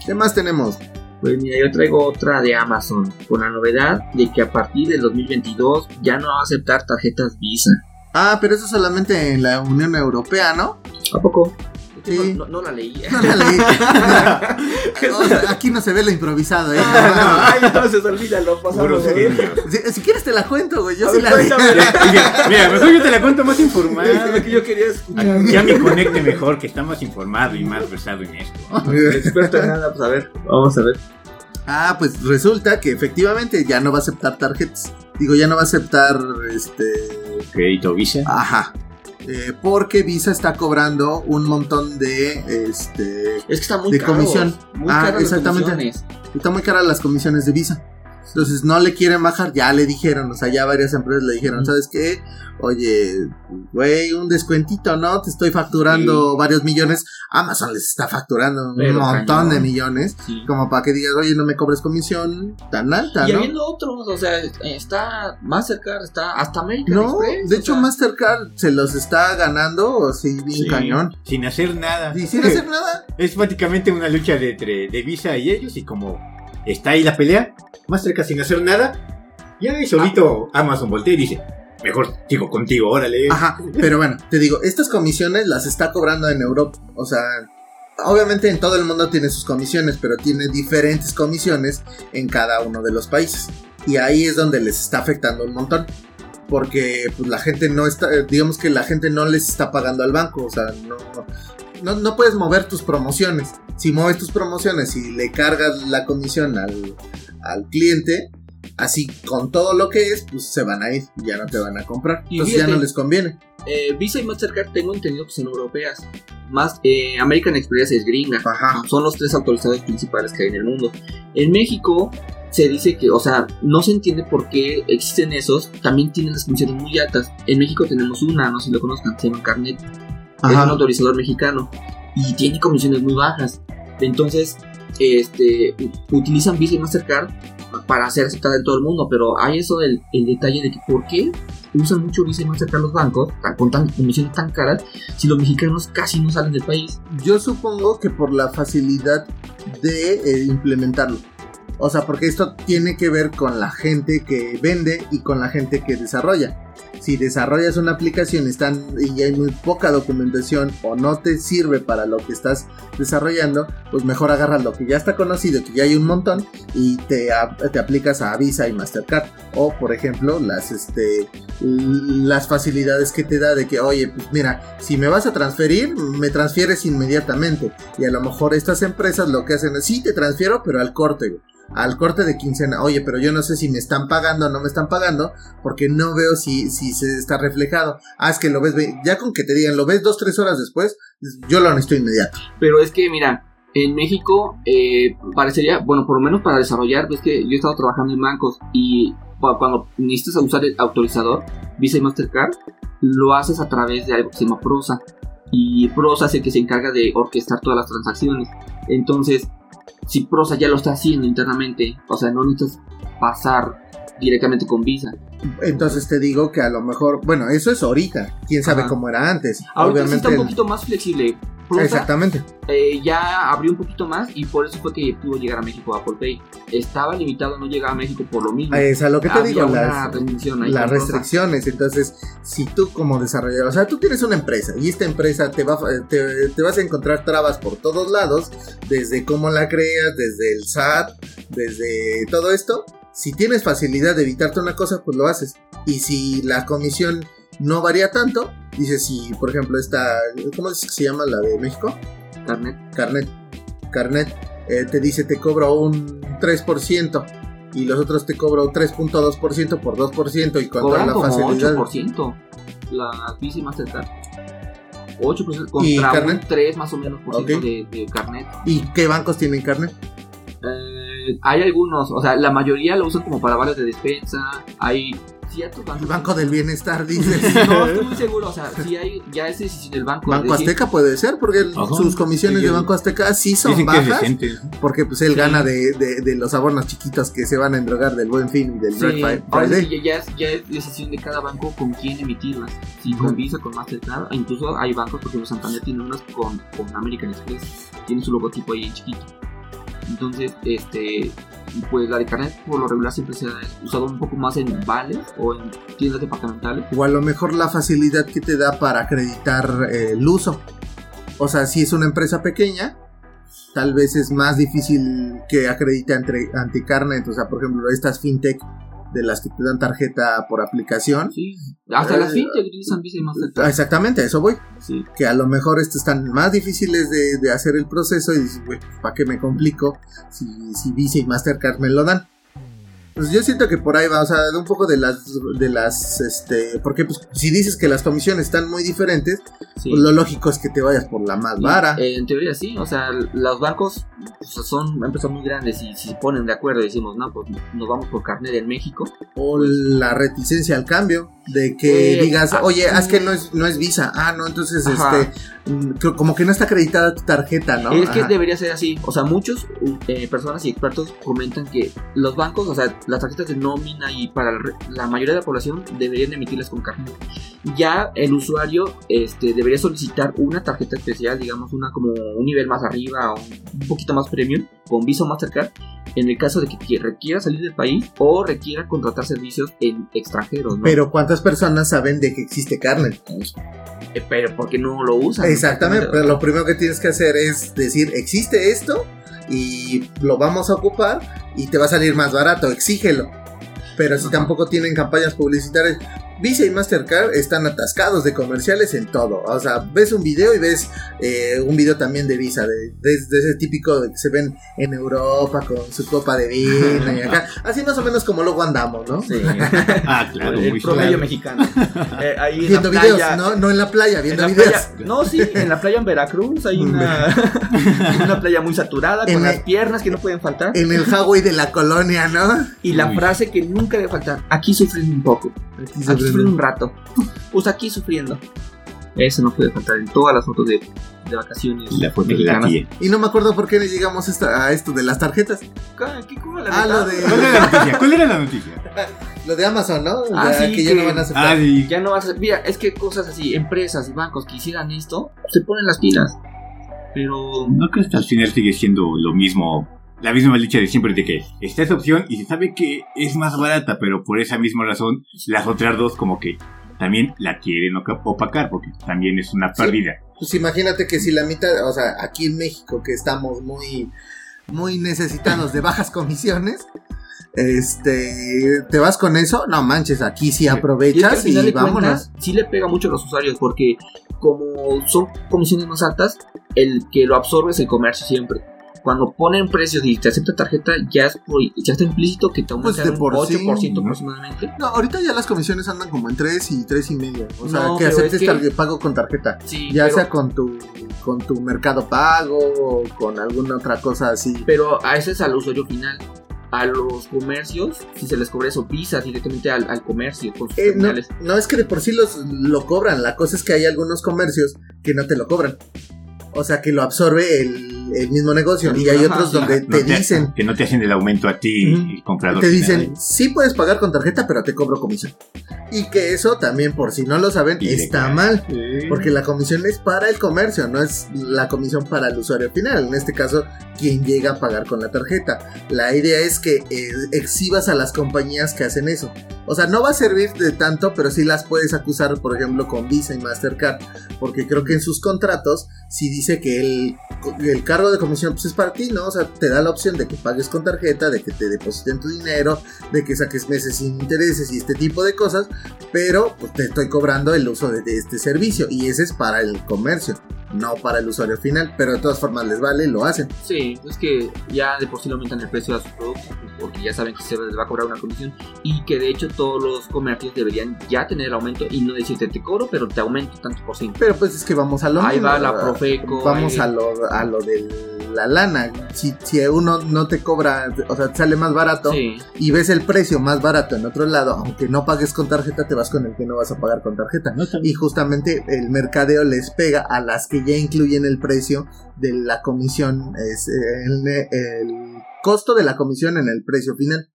¿Qué más tenemos? Pues mira, yo traigo otra de Amazon, con la novedad de que a partir del 2022 ya no va a aceptar tarjetas Visa. Ah, pero eso solamente en la Unión Europea, ¿no? ¿A poco? Sí. No, no- no la leí. No la leí. Mira, o sea, aquí no se ve lo improvisado, ¿eh? Ay, no, se olvida, lo Puros genios. Si, si quieres te la cuento, güey. Yo A sí ver, la leí. Mira, mejor yo te la cuento más informada. Es lo que yo quería escuchar. Ya me conecte mejor, que está más informado y más versado en esto. Experto en nada, pues a ver, vamos a ver. Ah, pues resulta que efectivamente ya no va a aceptar tarjetas. Digo, ya no va a aceptar este. Crédito Visa. Ajá. Eh, porque Visa está cobrando un montón de este. Es que está muy De caro. comisión. Muy Ah, caras las exactamente. comisiones. Está muy cara las comisiones de Visa. Entonces no le quieren bajar, ya le dijeron, o sea, ya varias empresas le dijeron. ¿sabes qué? Oye, güey, un descuentito, ¿no? Te estoy facturando varios millones. Amazon les está facturando un montón cañón. de millones. Sí. Como para que digas, oye, no me cobres comisión tan alta, Y ¿no? habiendo otros, o sea, está Mastercard, está hasta American No, Express. de hecho sea, Mastercard se los está ganando así bien Sí, cañón. Sin hacer nada. Y sin hacer nada. Es prácticamente una lucha de, entre de Visa y ellos y como está ahí la pelea, más cerca sin hacer nada, ya ahí solito Amazon voltea y dice, mejor sigo contigo, órale. Ajá, pero bueno, te digo, estas comisiones las está cobrando en Europa. O sea, obviamente en todo el mundo tiene sus comisiones, pero tiene diferentes comisiones en cada uno de los países. Y ahí es donde les está afectando un montón. Porque pues, la gente no está, eh, digamos que la gente no les está pagando al banco. O sea, no, no, no puedes mover tus promociones. Si mueves tus promociones y le cargas la comisión al, al cliente, así con todo lo que es, pues se van a ir, ya no te van a comprar. Y Entonces ya no les conviene. eh, Visa y Mastercard tengo entendido que son europeas. Más eh, American Express es gringa. Ajá. Son los tres autorizados principales que hay en el mundo. En México se dice que, o sea, no se entiende por qué existen esos. También tienen las comisiones muy altas. En México tenemos una, no sé si lo conozcan, se llama Carnet. Es un Ajá. autorizador mexicano y tiene comisiones muy bajas. Entonces, este, utilizan Visa y Mastercard para ser aceptada en todo el mundo, pero hay eso del el detalle de que por qué usan mucho Visa y Mastercard los bancos con tan, comisiones tan caras si los mexicanos casi no salen del país. Yo supongo que por la facilidad de eh, implementarlo. O sea, porque esto tiene que ver con la gente que vende y con la gente que desarrolla. Si desarrollas una aplicación están, y hay muy poca documentación o no te sirve para lo que estás desarrollando, pues mejor agarras lo que ya está conocido, que ya hay un montón, y te, te aplicas a Visa y Mastercard. O, por ejemplo, las, este, las facilidades que te da de que, oye, pues mira, si me vas a transferir, me transfieres inmediatamente. Y a lo mejor estas empresas lo que hacen es, sí, te transfiero, pero al corte. Al corte de quincena. Oye, pero yo no sé si me están pagando o no me están pagando, porque no veo si, si se está reflejado. Ah, es que lo ves, ve- ya con que te digan, lo ves dos, tres horas después, yo lo necesito inmediato. Pero es que, mira, en México eh, parecería, bueno, por lo menos para desarrollar, ves que yo he estado trabajando en bancos y cu- cuando necesitas usar el autorizador, Visa y Mastercard, lo haces a través de algo que se llama Prosa. Y Prosa es el que se encarga de orquestar todas las transacciones. Entonces, si Prosa ya lo está haciendo internamente, o sea, no necesitas pasar directamente con Visa. Entonces te digo que a lo mejor, bueno, eso es ahorita. Quién sabe Ajá. cómo era antes. Ahorita sí está un poquito más flexible. Exactamente. eh, ya abrió un poquito más y por eso fue que pudo llegar a México Apple Pay. Estaba limitado no llegar a México por lo mismo. Es a lo que te Había digo, las, restricciones. Entonces, si tú como desarrollador, o sea, tú tienes una empresa y esta empresa te, va, te, te vas a encontrar trabas por todos lados, desde cómo la creas, desde el SAT, desde todo esto. Si tienes facilidad de evitarte una cosa, pues lo haces. Y si la comisión no varía tanto, dices, si por ejemplo esta, ¿cómo dices que se llama la de México? Carnet. Carnet. Carnet. eh, te dice, te cobro un 3%. y los otros te cobro 3.2% por 2% y con toda Cobran la como facilidad. 8% la Visa y Mastercard. 8% ¿Y contra un carnet? 3 más o menos por ciento Ok. de, de carnet. ¿Y qué bancos tienen carnet? Eh, hay algunos, o sea, la mayoría lo usan como para vales de despensa. Hay ciertos bancos. El Banco del Bienestar, dices. No, estoy muy seguro, o sea, sí hay, ya es decisión del banco. Banco es decir, Azteca puede ser, porque el- sus comisiones Sí, de el- Banco Azteca sí son es bajas, porque pues él Sí. gana de, de- de los abonos chiquitos que se van a endrogar del Buen Fin y del Sí, Black Fri- ahora sí Friday. que ya, es, ya es decisión de cada banco con quién emitirlas. Si con Visa, con Mastercard, e incluso hay bancos, por ejemplo, Santander tiene unas con, con American Express, tiene su logotipo ahí en chiquito. Entonces, este, pues la de carnet por lo regular siempre se ha usado un poco más en vales o en tiendas departamentales. O a lo mejor la facilidad que te da para acreditar eh, el uso. O sea, si es una empresa pequeña, tal vez es más difícil que acredite ante, ante carnet. O sea, por ejemplo, estas fintech de las que te dan tarjeta por aplicación. Sí, hasta Eh, las fintech utilizan Visa y Mastercard. Exactamente, a eso voy. Sí. Que a lo mejor estos están más difíciles de, de hacer el proceso y dices, güey, ¿para qué me complico si, si Visa y Mastercard me lo dan? Pues yo siento que por ahí va, o sea, de un poco de las, de las, este, porque pues si dices que las comisiones están muy diferentes, sí. pues lo lógico es que te vayas por la más vara. Eh, en teoría sí, o sea, los bancos sea, son empresas muy grandes y si se ponen de acuerdo y decimos, no, pues nos vamos por carnet en México, O la reticencia al cambio, de que Eh, digas, ah, oye, es que no es, no es Visa, ah, no, entonces, Ajá. este, mm, co- como que no está acreditada tu tarjeta, ¿no? Es que debería ser así. O sea, muchos eh, personas y expertos comentan que los bancos, o sea, las tarjetas de nómina y para la mayoría de la población deberían emitirlas con carnet. Ya el usuario este, debería solicitar una tarjeta especial, digamos, una como un nivel más arriba o un poquito más premium, con Visa o Mastercard, en el caso de que que requiera salir del país o requiera contratar servicios en extranjeros, ¿no? Pero ¿cuántas personas saben de que existe carnet? Eh, pero porque no lo usan. Exactamente, pero lo primero que tienes que hacer es decir, existe esto y lo vamos a ocupar y te va a salir más barato, exígelo. Pero si Ajá. tampoco tienen campañas publicitarias, Visa y Mastercard están atascados de comerciales en todo. O sea, ves un video y ves eh, un video también de Visa, de, de- de ese típico de que se ven en Europa con su copa de vino y acá. Así más o menos como luego andamos, ¿no? Sí. Ah, claro, el muy promedio claro. mexicano. Eh, ahí en Viendo la videos, playa- ¿no? No en la playa, En viendo la videos. playa, no, sí, en la playa en Veracruz hay una, una playa muy saturada con las piernas que no pueden faltar. En el Huawei de la colonia, ¿no? Y la Uy. frase que nunca debe faltar, aquí sufriendo un poco, aquí sufriendo un rato, pues aquí sufriendo. Eso no puede faltar en todas las fotos de, de vacaciones La foto de la. Y no me acuerdo por qué le llegamos esta- a esto de las tarjetas. ¿Qué- qué- cómo la Ah, lo de- ¿Cuál era la noticia? ¿Cuál era la noticia? Lo de Amazon, ¿no? Ah, sí, que ya no van a aceptar. Ah, sí. Ya no vas a... Mira, es que cosas así, empresas y bancos que hicieran esto, se ponen las pilas. Pero ¿No crees que al final sigue siendo lo mismo? La misma dicha de siempre de que está esa opción y se sabe que es más barata, pero por esa misma razón las otras dos como que también la quieren opacar porque también es una Sí. pérdida. Pues imagínate que si la mitad, o sea, aquí en México que estamos muy, muy necesitados de bajas comisiones, este, te vas con eso, no manches, aquí sí aprovechas y, vámonos. cuentas, sí le pega mucho a los usuarios porque como son comisiones más altas, el que lo absorbe es el comercio siempre. Cuando ponen precios y te acepta tarjeta, ya, es por- ya está implícito que te Pues aumentan un por sí, 8% ¿no? aproximadamente. No, ahorita ya las comisiones andan como en 3 y 3 y medio. O sea, No, que aceptes es que- pago con tarjeta. Sí, Ya pero, sea con tu, con tu mercado pago o con alguna otra cosa así. pero a ese es al usuario final. A los comercios, si se les cobra eso, visa directamente al, al comercio con sus Eh, no, no es que de por sí los, lo cobran, la cosa es que hay algunos comercios que no te lo cobran. O sea, que lo absorbe el, el mismo negocio. Y hay Ajá, otros donde No te dicen, que no te hacen el aumento a ti, Ujú. el comprador. te final. dicen, sí puedes pagar con tarjeta, pero te cobro comisión. Y que eso también, por si no lo saben, está mal. Sí. Porque la comisión es para el comercio, no es la comisión para el usuario final. En este caso, quien llega a pagar con la tarjeta. La idea es que eh, exhibas a las compañías que hacen eso. O sea, no va a servir de tanto, pero sí las puedes acusar, por ejemplo, con Visa y Mastercard. Porque creo que en sus contratos sí dice que el, el cargo de comisión pues, es para ti, ¿no? O sea, te da la opción de que pagues con tarjeta, de que te depositen tu dinero, de que saques meses sin intereses y este tipo de cosas pero pues, te estoy cobrando el uso de este servicio y ese es para el comercio. No para el usuario final, pero de todas formas les vale, lo hacen. Sí, es que ya de por sí aumentan el precio a sus productos porque ya saben que se les va a cobrar una comisión y que de hecho todos los comercios deberían ya tener el aumento y no decirte te cobro, pero te aumento tanto por ciento. Pero pues es que vamos a lo Ahí va la. Profeco. Vamos ahí- a lo, a lo de la lana. Si, si uno no te cobra, o sea, te sale más barato Sí, y ves el precio más barato en otro lado, aunque no pagues con tarjeta, te vas con el que no vas a pagar con tarjeta. No, Y justamente el mercadeo les pega a las que ya incluyen el precio de la comisión, es eh, el, el costo de la comisión en el precio final.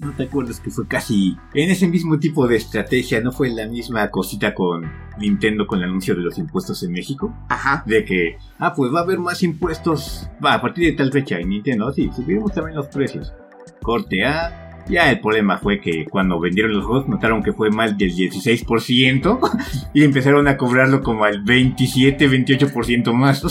¿No te acuerdas que fue casi en ese mismo tipo de estrategia? ¿No fue la misma cosita con Nintendo con el anuncio de los impuestos en México? Ajá. De que, ah, pues va a haber más impuestos va, a partir de tal fecha. Y Nintendo, sí, subimos también los precios. Corte A. Ya el problema fue que cuando vendieron los juegos notaron que fue más del 16% y empezaron a cobrarlo como al 27-28% más.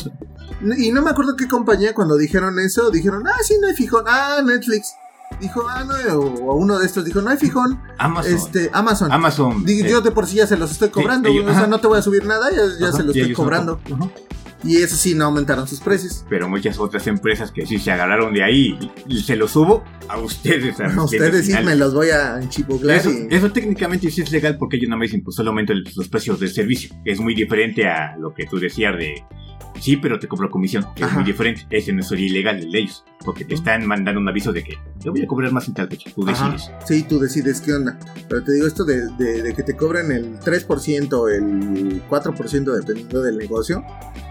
Y no me acuerdo qué compañía cuando dijeron eso, dijeron, ah, sí, no hay fijón. Ah, Netflix. Dijo, ah, no, o uno de estos dijo, no hay fijón. Amazon. Este, Amazon. Amazon. Digo, eh, yo de por sí ya se los estoy cobrando, ellos- o sea, no te voy a subir nada, ya, ya ajá, se los estoy no cobrando. co- ajá. Y eso sí, no aumentaron sus precios. pero muchas otras empresas que sí se agarraron de ahí y se los subo a ustedes. A, A ustedes sí me los voy a enchipuglar Eso, y- eso técnicamente sí es legal porque ellos no me dicen pues solamente el- los precios del servicio. Es muy diferente a lo que tú decías de sí, pero te cobro comisión. que Es Ajá. muy diferente. Ese no sería ilegal el de ellos. Porque te están mandando un aviso de que te voy a cobrar más en tal fecha. Tú Ajá. decides. Sí, tú decides qué onda. Pero te digo esto de, de- de que te cobren el 3%, el 4% dependiendo del negocio,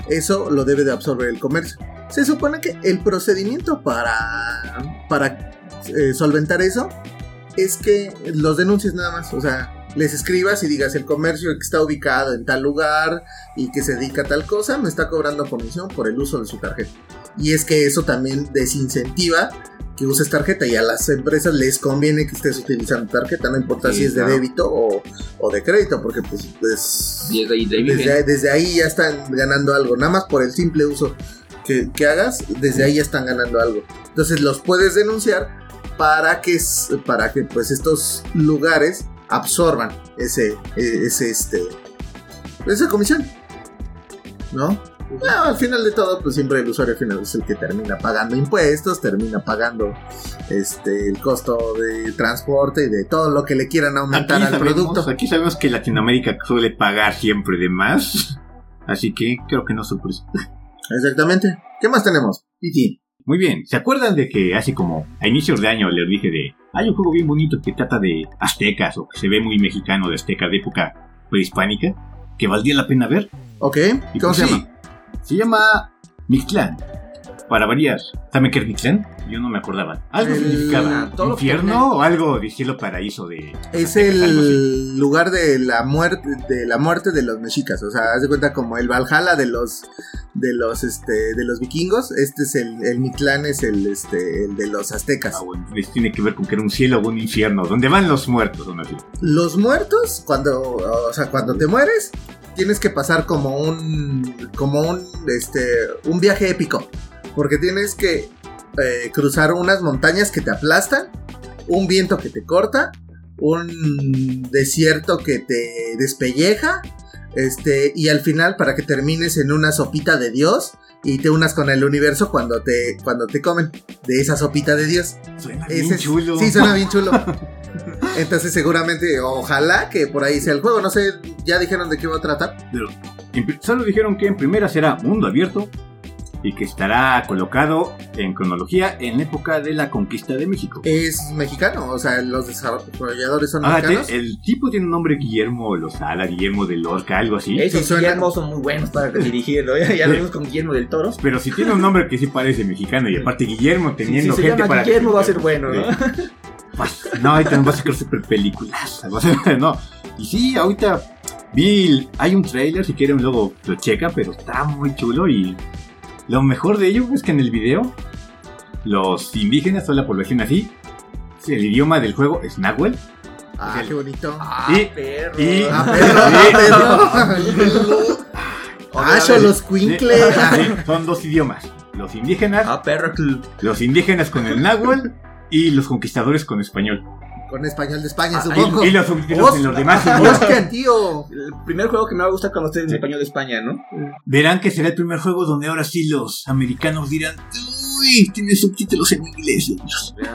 eso lo debe de absorber el comercio. Se supone que el procedimiento para, para eh, solventar eso es que los denuncies nada más. O sea, les escribas y digas el comercio que está ubicado en tal lugar y que se dedica a tal cosa me está cobrando comisión por el uso de su tarjeta. Y es que eso también desincentiva que uses tarjeta y a las empresas les conviene que estés utilizando tarjeta, no importa Sí, si es de débito o, o de crédito, porque pues, pues, ahí, desde, ahí, desde ahí ya están ganando algo, nada más por el simple uso que, que hagas, desde ahí ya están ganando algo. Entonces los puedes denunciar para que, para que pues estos lugares absorban ese, e- ese este, esa comisión, ¿no? Al final de todo, pues siempre el usuario final es el que termina pagando impuestos, termina pagando este el costo de transporte y de todo lo que le quieran aumentar al sabemos, producto. aquí sabemos que Latinoamérica suele pagar siempre de más. Así que creo que no es sorpresa. Exactamente. ¿Qué más tenemos? Piti. Muy bien, ¿se acuerdan de que hace como a inicios de año les dije de hay un juego bien bonito que trata de aztecas o que se ve muy mexicano de azteca de época prehispánica que valdría la pena ver? Ok. Y ¿Cómo pues se sí, llama? Se llama Mictlán. Para variar, ¿saben qué es Mictlán? Yo no me acordaba. Algo El- significaba todo infierno o algo de cielo paraíso de Es aztecas, el lugar de la muerte de la muerte de los mexicas, o sea, haz de cuenta como el Valhalla de los de los este de los vikingos, este es el el Mictlán es el este el de los aztecas. Ah, bueno, les tiene que ver con que era un cielo o un infierno, donde van los muertos, así. Los muertos cuando o sea, cuando te mueres tienes que pasar como un como un este un viaje épico, porque tienes que eh, cruzar unas montañas que te aplastan, un viento que te corta, un desierto que te despelleja, este, y al final para que termines en una sopita de Dios y te unas con el universo cuando te, cuando te comen de esa sopita de Dios. Suena Ese bien es- chulo. Sí, suena bien chulo. Entonces seguramente, ojalá que por ahí sea el juego. No sé, ya dijeron de qué va a tratar. Pero solo dijeron que en primera será mundo abierto y que estará colocado en cronología en la época de la conquista de México. Es mexicano, o sea, los desarrolladores son Ah, mexicanos. te- el tipo tiene un nombre Guillermo Lozada, Guillermo de Lorca, algo así. Esos Sí, suena- Guillermo son muy buenos para dirigirlo. Ya, ya lo vimos con Guillermo del Toro. Pero si tiene un nombre que sí parece mexicano y aparte Guillermo Si, teniendo se gente llama para Guillermo va a ser bueno, ¿no? Pues, No, ahorita nos va a sacar super películas. No. Y sí, ahorita vi, hay un trailer, si quieren luego lo checan, pero está muy chulo y lo mejor de ello es que en el video los indígenas o la población así, el idioma del juego es Nahuel. Ah, qué bonito. Ah, Y- perro. y- Ah, perro, ah, perro. Ah, Otra yo vez. los Sí, cuincle. sí, son dos idiomas. Los indígenas, Ah, perro. los indígenas con el Nahuel y los conquistadores con español. Con español de España, Ah, supongo. Y los subtítulos en los demás. ¡Hostia, tío! El primer juego que me va a gustar cuando esté en Sí. español de España, ¿no? Verán que será el primer juego donde ahora sí los americanos dirán, uy, tiene subtítulos en inglés.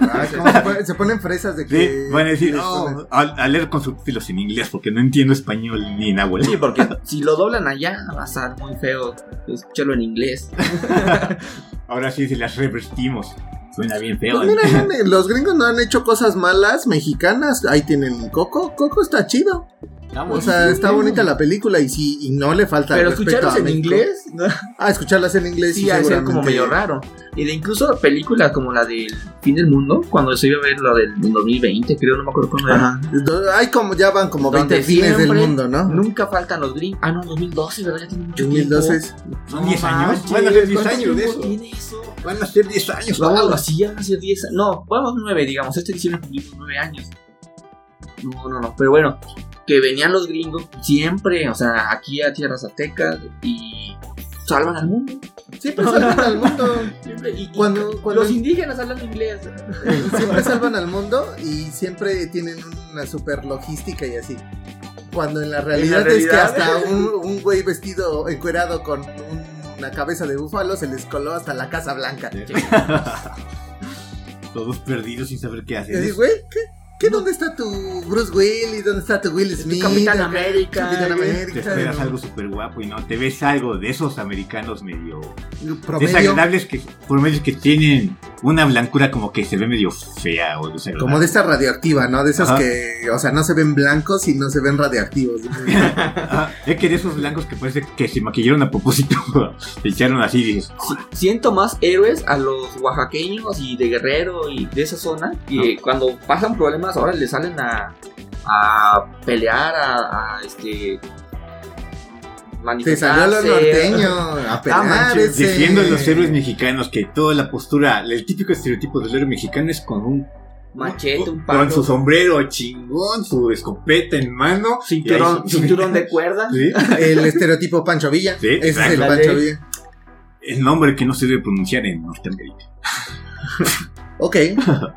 Ah, ¿cómo se, se ponen fresas de Sí, que. van a decir, no, ponen- a, a leer con subtítulos en inglés porque no entiendo español ni en agua. Sí, porque si lo doblan allá va a estar muy feo escucharlo en inglés. Ahora sí se las revertimos. Suena bien feo. Pues mira, los gringos no han hecho cosas malas mexicanas. Ahí tienen Coco. Coco está chido. O sea, está bonita la película y sí, y no le falta Pero a en inglés, ¿no? Ah, escucharlas en inglés sí, de ser como medio raro. Y de incluso películas como la del fin del mundo, cuando se iba a ver la del 2020, creo, no me acuerdo cuándo era. Hay como, ya van como 20 Donde fines del mundo, ¿no? Nunca faltan los gringos. Ah, no, 2012, ¿verdad? Ya tiene mucho 2012 tiempo. es- ¿Son 10 No años? Van a ser 10 ¿cuánto años de eso. tiene eso? Van a ser 10 años. No, algo así ya van a ser 10 No, vamos 9, digamos. Este diciembre cumplimos 9 años. No, no, no. Pero bueno, que venían los gringos siempre, o sea, aquí a tierras aztecas y salvan al mundo. Siempre salvan al mundo. Siempre. Y, y Cuando- los indígenas hablan inglés. Siempre salvan al mundo y siempre tienen una super logística y así. Cuando en la realidad, es que hasta un, un güey vestido encuerado con un- una cabeza de búfalo se les coló hasta la Casa Blanca. Todos perdidos sin saber qué Y hacer. güey, ¿qué? ¿Qué? ¿Dónde está tu Bruce Willis? ¿Dónde está tu Will Smith? Capitán Acá, América, Capitán. América. Te esperas algo súper guapo y no, te ves algo de esos americanos medio Promedio. desagradables que por medio que tienen una blancura como que se ve medio fea o desagradable. Como de esta radioactiva, ¿no? De esas Ajá. que, o sea, no se ven blancos y no se ven radioactivos. Es que de esos blancos que parece que se maquillaron a propósito, se echaron así y dices, Si- Siento más héroes a los oaxaqueños y de Guerrero y de esa zona que cuando pasan problemas ahora le salen a, a pelear, a, a, este Te manifestarse. salió lo norteño a pelear manches, ese. Defiendo a los héroes mexicanos que toda la postura, el típico estereotipo del héroe mexicano es con un Machete, un con palo, su sombrero chingón, su escopeta en mano, cinturón, cinturón de cuerda. ¿Sí? El estereotipo Pancho Villa. Sí, Ese es el. Pancho. Villa. el nombre que no se debe pronunciar en Norteamérica. Ok.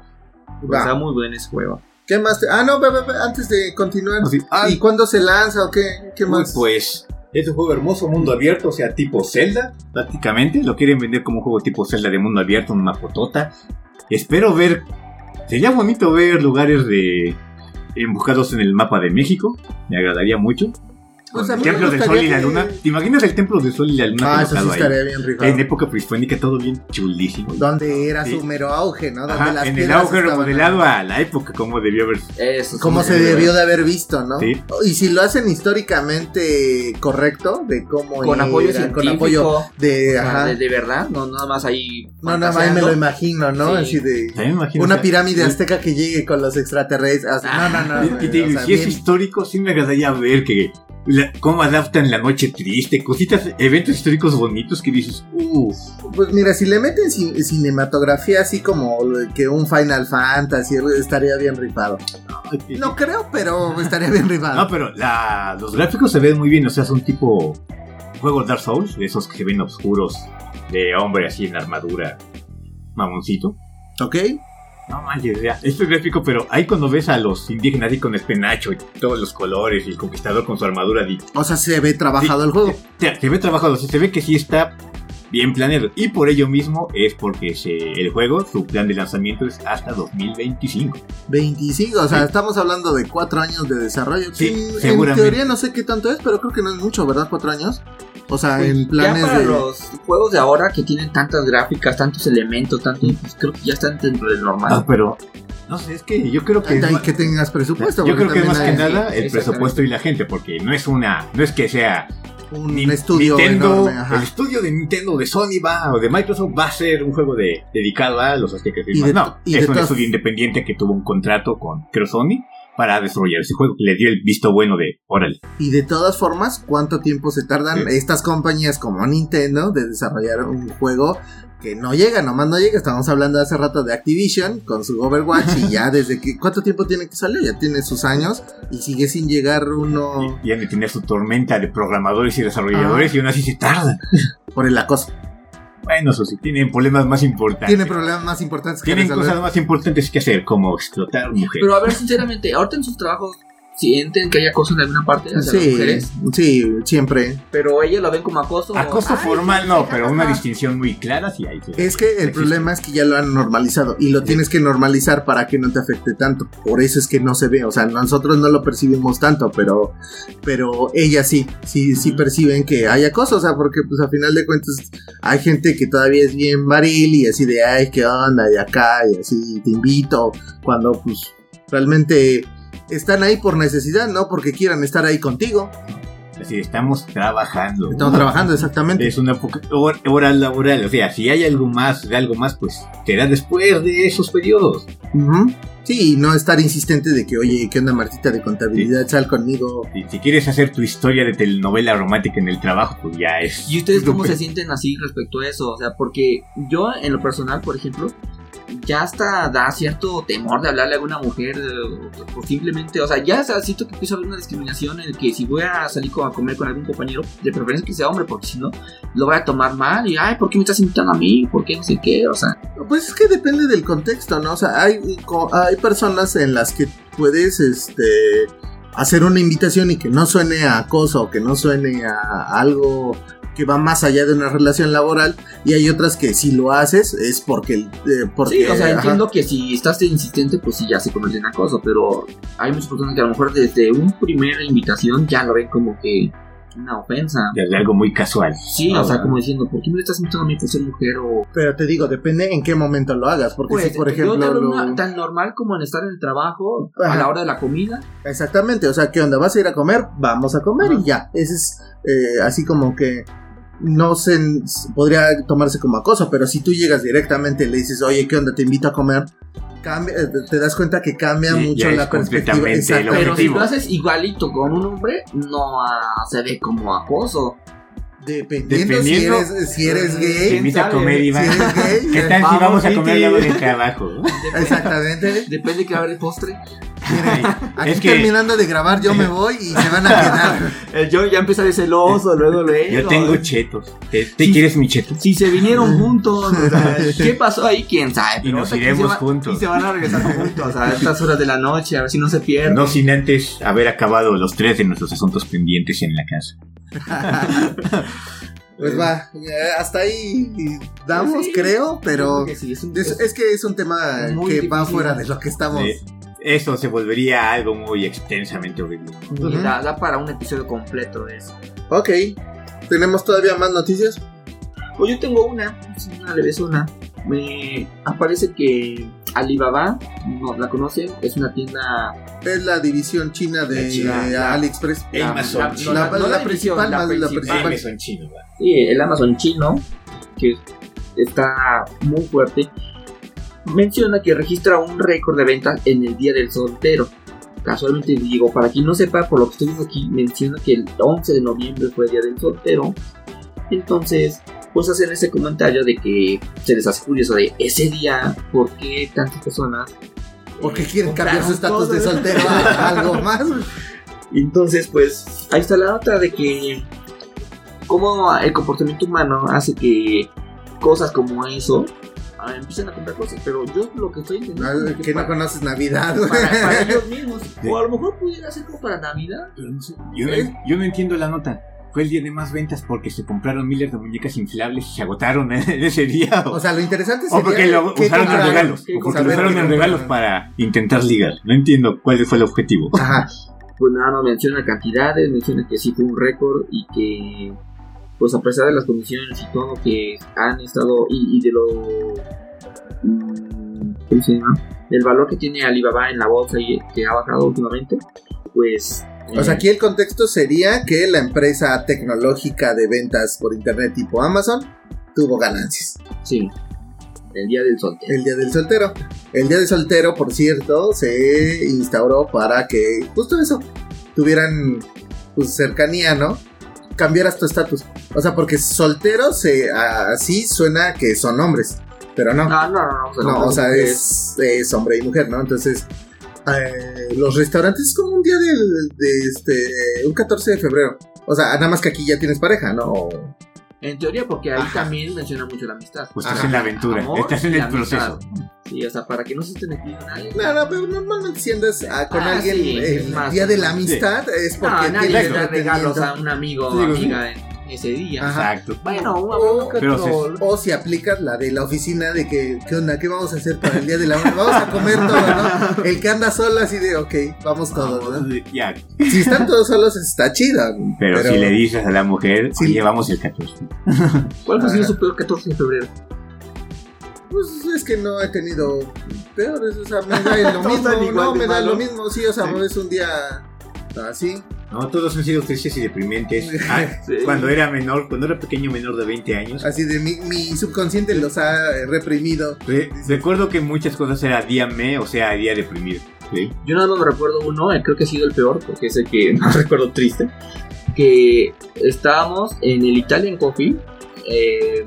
Pues Está muy buen ese juego. ¿Qué más? te- Ah, no, antes de continuar. Ah, ¿Y cuándo se lanza o qué? ¿Qué más? Pues es un juego hermoso, mundo abierto, o sea, tipo Zelda, prácticamente. Lo quieren vender como un juego tipo Zelda de mundo abierto, una fotota. Espero ver. Sería bonito ver lugares de. Emboscados en el mapa de México. Me agradaría mucho. Pues el templo del sol y la que- luna. ¿Te imaginas el templo del sol y la luna Ah, eso sí ahí? estaría bien rifado. En época prehispánica, todo bien chulísimo. Donde era Sí. su mero auge, ¿no? Donde Ajá, las en el auge remodelado ahí. a la época, como debió haber. Eso. Como se debió de haber visto, ¿no? Sí. Y si lo hacen históricamente correcto, de cómo Con era, apoyo con científico. apoyo de, ajá. de, de verdad, no nada más ahí. No, nada más me lo imagino, ¿no? Sí. Así de me imagino, una o sea, pirámide sí. azteca que llegue con los extraterrestres. así, no, no, no. Y- te si es histórico, sí me agradaría ver que la- cómo adaptan la noche triste, cositas, eventos históricos bonitos que dices, uff, Pues mira, si le meten cin- cinematografía así como que un Final Fantasy estaría bien rifado. No creo, pero estaría bien rifado. No, pero la- los gráficos se ven muy bien, o sea, son tipo juegos Dark Souls, de esos que se ven oscuros, de hombre así en armadura, mamoncito. ¿Ok? No manches, ya, esto es gráfico, pero ahí cuando ves a los indígenas así con el penacho y todos los colores y el conquistador con su armadura, di- O sea, se ve trabajado Sí. el juego. se, se ve trabajado, o sea, se ve que sí está bien planeado. Y por ello mismo es porque se- el juego, su plan de lanzamiento es hasta 2025. 25, o sea, Sí. estamos hablando de 4 años de desarrollo. Sí, Mm, en seguramente. teoría no sé qué tanto es, pero creo que no es mucho, ¿verdad? 4 años. O sea, Pues, en planes ya para de... los juegos de ahora que tienen tantas gráficas, tantos elementos, tanto, pues creo que ya están dentro del normal. Ah, pero no sé, es que yo creo que Hay que tengas presupuesto. yo creo que es más que hay nada el presupuesto y la gente, porque no es una, no es que sea Un Ni- estudio Nintendo, enorme. el estudio de Nintendo, de Sony va, o de Microsoft va a ser un juego de, dedicado a los aztecas No, y es un todas- estudio independiente que tuvo un contrato con, creo, Sony para desarrollar ese juego, le dio el visto bueno de, órale. Y de todas formas, ¿cuánto tiempo se tardan Sí. estas compañías como Nintendo de desarrollar un juego que no llega, nomás no llega? Estábamos hablando hace rato de Activision con su Overwatch y ya desde que... ¿Cuánto tiempo tiene que salir? Ya tiene sus años y sigue sin llegar uno Y, y han de tener su tormenta de programadores y desarrolladores y aún así se tarda. por el acoso. Bueno, eso sí, tienen problemas más importantes. Tiene problemas más importantes que Tienen resolver. cosas más importantes que hacer, como explotar mujeres. Pero a ver, sinceramente, ahorita en sus trabajos sienten que hay acoso en alguna parte hacia las Sí, mujeres, sí, siempre. pero ellos lo ven como acoso. Acoso Ay, formal no, pero una distinción muy clara sí hay. sí. Es que el Existe. problema es que ya lo han normalizado y lo tienes que normalizar para que no te afecte tanto. Por eso es que no se ve, o sea, nosotros no lo percibimos tanto, pero pero ellas sí, sí sí perciben que hay acoso, o sea, porque pues a final de cuentas hay gente que todavía es bien varil y así de, ay, qué onda, de acá y así te invito, cuando pues realmente están ahí por necesidad, no porque quieran estar ahí contigo. Así, estamos trabajando. Estamos trabajando exactamente. Es una poca- hor- hora laboral. O sea, si hay algo más, de algo más, pues será después de esos periodos. Sí, y no estar insistente de que, oye, ¿qué onda Martita de contabilidad? Sal conmigo. Si, si quieres hacer tu historia de telenovela romántica en el trabajo, pues ya es. ¿Y ustedes cómo se sienten así respecto a eso? O sea, porque yo en lo personal, por ejemplo, ya hasta da cierto temor de hablarle a alguna mujer eh, o simplemente, o sea, ya siento que empieza a haber una discriminación en el que si voy a salir a comer con algún compañero, de preferencia que sea hombre, porque si no, lo voy a tomar mal y, ay, ¿por qué me estás invitando a mí? ¿Por qué no sé qué? O sea, Pues es que depende del contexto, ¿no? O sea, hay, hay personas en las que puedes, este, hacer una invitación y que no suene a acoso o que no suene a algo que va más allá de una relación laboral y hay otras que si lo haces es porque, eh, porque sí, o sea, ajá. entiendo que si estás insistente, pues sí, ya se convierte en acoso, pero hay muchas personas que a lo mejor desde una primera invitación ya lo ven como que una ofensa. de algo muy casual. Sí, Ah, o sea, como diciendo, ¿por qué me estás invitando a mí por ser mujer? O, Pero te digo, depende en qué momento lo hagas, porque pues, si por yo ejemplo... hablo lo- una- tan normal como en estar en el trabajo, a la hora de la comida. Exactamente, o sea, ¿qué onda? ¿Vas a ir a comer? Vamos a comer Ajá. y ya. Ese es eh, así como que no se podría tomarse como acoso, pero si tú llegas directamente y le dices, oye, ¿qué onda? Te invito a comer, cambia, eh, te das cuenta que cambia Sí, mucho la perspectiva. Pero si lo haces igualito con un hombre, no se ve como acoso. Dependiendo, Dependiendo- si eres, si eres Te gay. a sabe? comer, Si Iván. eres gay. ¿Qué tal si Vamos, a comer algo del trabajo? Exactamente. Depende que a haber el postre. Miren, aquí Es que- terminando de grabar yo me voy y se van a quedar. Eh, yo ya empezaré celoso, luego luego. Yo tengo chetos. ¿Te, quieres mi cheto? Si se vinieron juntos, o sea, ¿qué pasó ahí? ¿Quién sabe? Y nos iremos va- juntos. Y se van a regresar juntos a estas horas de la noche, a ver si no se pierden. No sin antes haber acabado los tres de nuestros asuntos pendientes en la casa. Pues va, ya hasta ahí damos, Sí, creo, pero creo que sí, es un- es, es que es un tema que va fuera de lo que estamos. Eh, Esto se volvería algo muy extensamente horrible. da, da para un episodio completo de eso. Ok, ¿tenemos todavía más noticias? Pues yo tengo una, una leve una. Me aparece que Alibaba, no la conocen, es una tienda. Es la división china de La china, eh, la- AliExpress. la- Amazon, la- China. no, La- no la principal, la principal. chinos, ¿va? Sí, el Amazon chino, que está muy fuerte, menciona que registra un récord de ventas en el Día del Soltero. Casualmente digo, para quien no sepa, por lo que estoy viendo aquí, menciona que el 11 de noviembre fue el Día del Soltero. Entonces, pues hacen ese comentario de que se les hace curioso de ese día, ¿por qué tantas personas? Porque eh, quieren cambiar su estatus de soltero a algo más. Entonces, pues, ahí está la nota de que cómo el comportamiento humano hace que cosas como eso ah, empiecen a comprar cosas. Pero yo lo que estoy entendiendo No, es que no para, conoces Navidad. para- para ellos mismos. O a lo mejor pudiera ser como para Navidad. Pero no sé, Yo, no, yo no entiendo la nota. El día de más ventas porque se compraron miles de muñecas inflables y se agotaron en ese día. O sea, lo interesante O sería porque lo usaron en regalos. ¿Qué O porque lo usaron en regalos para intentar ligar. No entiendo cuál fue el objetivo. Ajá. Pues nada, no menciona cantidades, menciona que sí fue un récord y que, pues a pesar de las condiciones y todo que han estado, y, y de lo. mm, ¿Cómo se llama? Del valor que tiene Alibaba en la bolsa y que ha bajado últimamente, pues. O sea, aquí el contexto sería que la empresa tecnológica de ventas por internet tipo Amazon tuvo ganancias. Sí, el día del soltero. El día del soltero. El día del soltero, por cierto, se instauró para que justo eso tuvieran pues, cercanía, ¿no? Cambiaras tu estatus. O sea, porque soltero se así suena que son hombres, pero no. No, no, no, no. No, o sea, es, es hombre y mujer, ¿no? Entonces, eh, los restaurantes es como un día del- de, este, un 14 de febrero. O sea, nada más que aquí ya tienes pareja, ¿no? O- En teoría, porque ahí también menciona mucho la amistad. Pues Ajá. estás en la aventura, Amor estás en el amistad. proceso. Sí, o sea, para que no se estén metiendo nadie. No, no, pero normalmente si andas ah, con Ah, alguien sí, el más día de la amistad es No, porque nadie tienes le da regalos a un amigo o sí. amiga en ese día. Ajá. Exacto. Bueno, O- pero si aplicas la de la oficina de que, ¿qué onda? ¿Qué vamos a hacer para el día de la Vamos a comer todo, ¿no? El que anda solo así de, ok, vamos todos, ¿no? Ya, Si están todos solos está chido. pero, si le dices a la mujer, Sí. oye, vamos el 14. ¿Cuál fue Ajá. su peor 14 de febrero? Pues es que no he tenido peores, o sea, me da lo mismo, no, me da lo mismo, sí, o sea, Sí. es un día así. No, todos han sido tristes y deprimentes. Ah, Sí. Cuando era menor, cuando era pequeño menor de 20 años, Así de mi, mi subconsciente los ha eh, reprimido. re- recuerdo que muchas cosas era día me, o sea, día deprimido. ¿sí? Yo nada más me recuerdo uno, eh, creo que ha sido el peor, porque es el que más recuerdo triste. Que estábamos en el Italian Coffee. eh,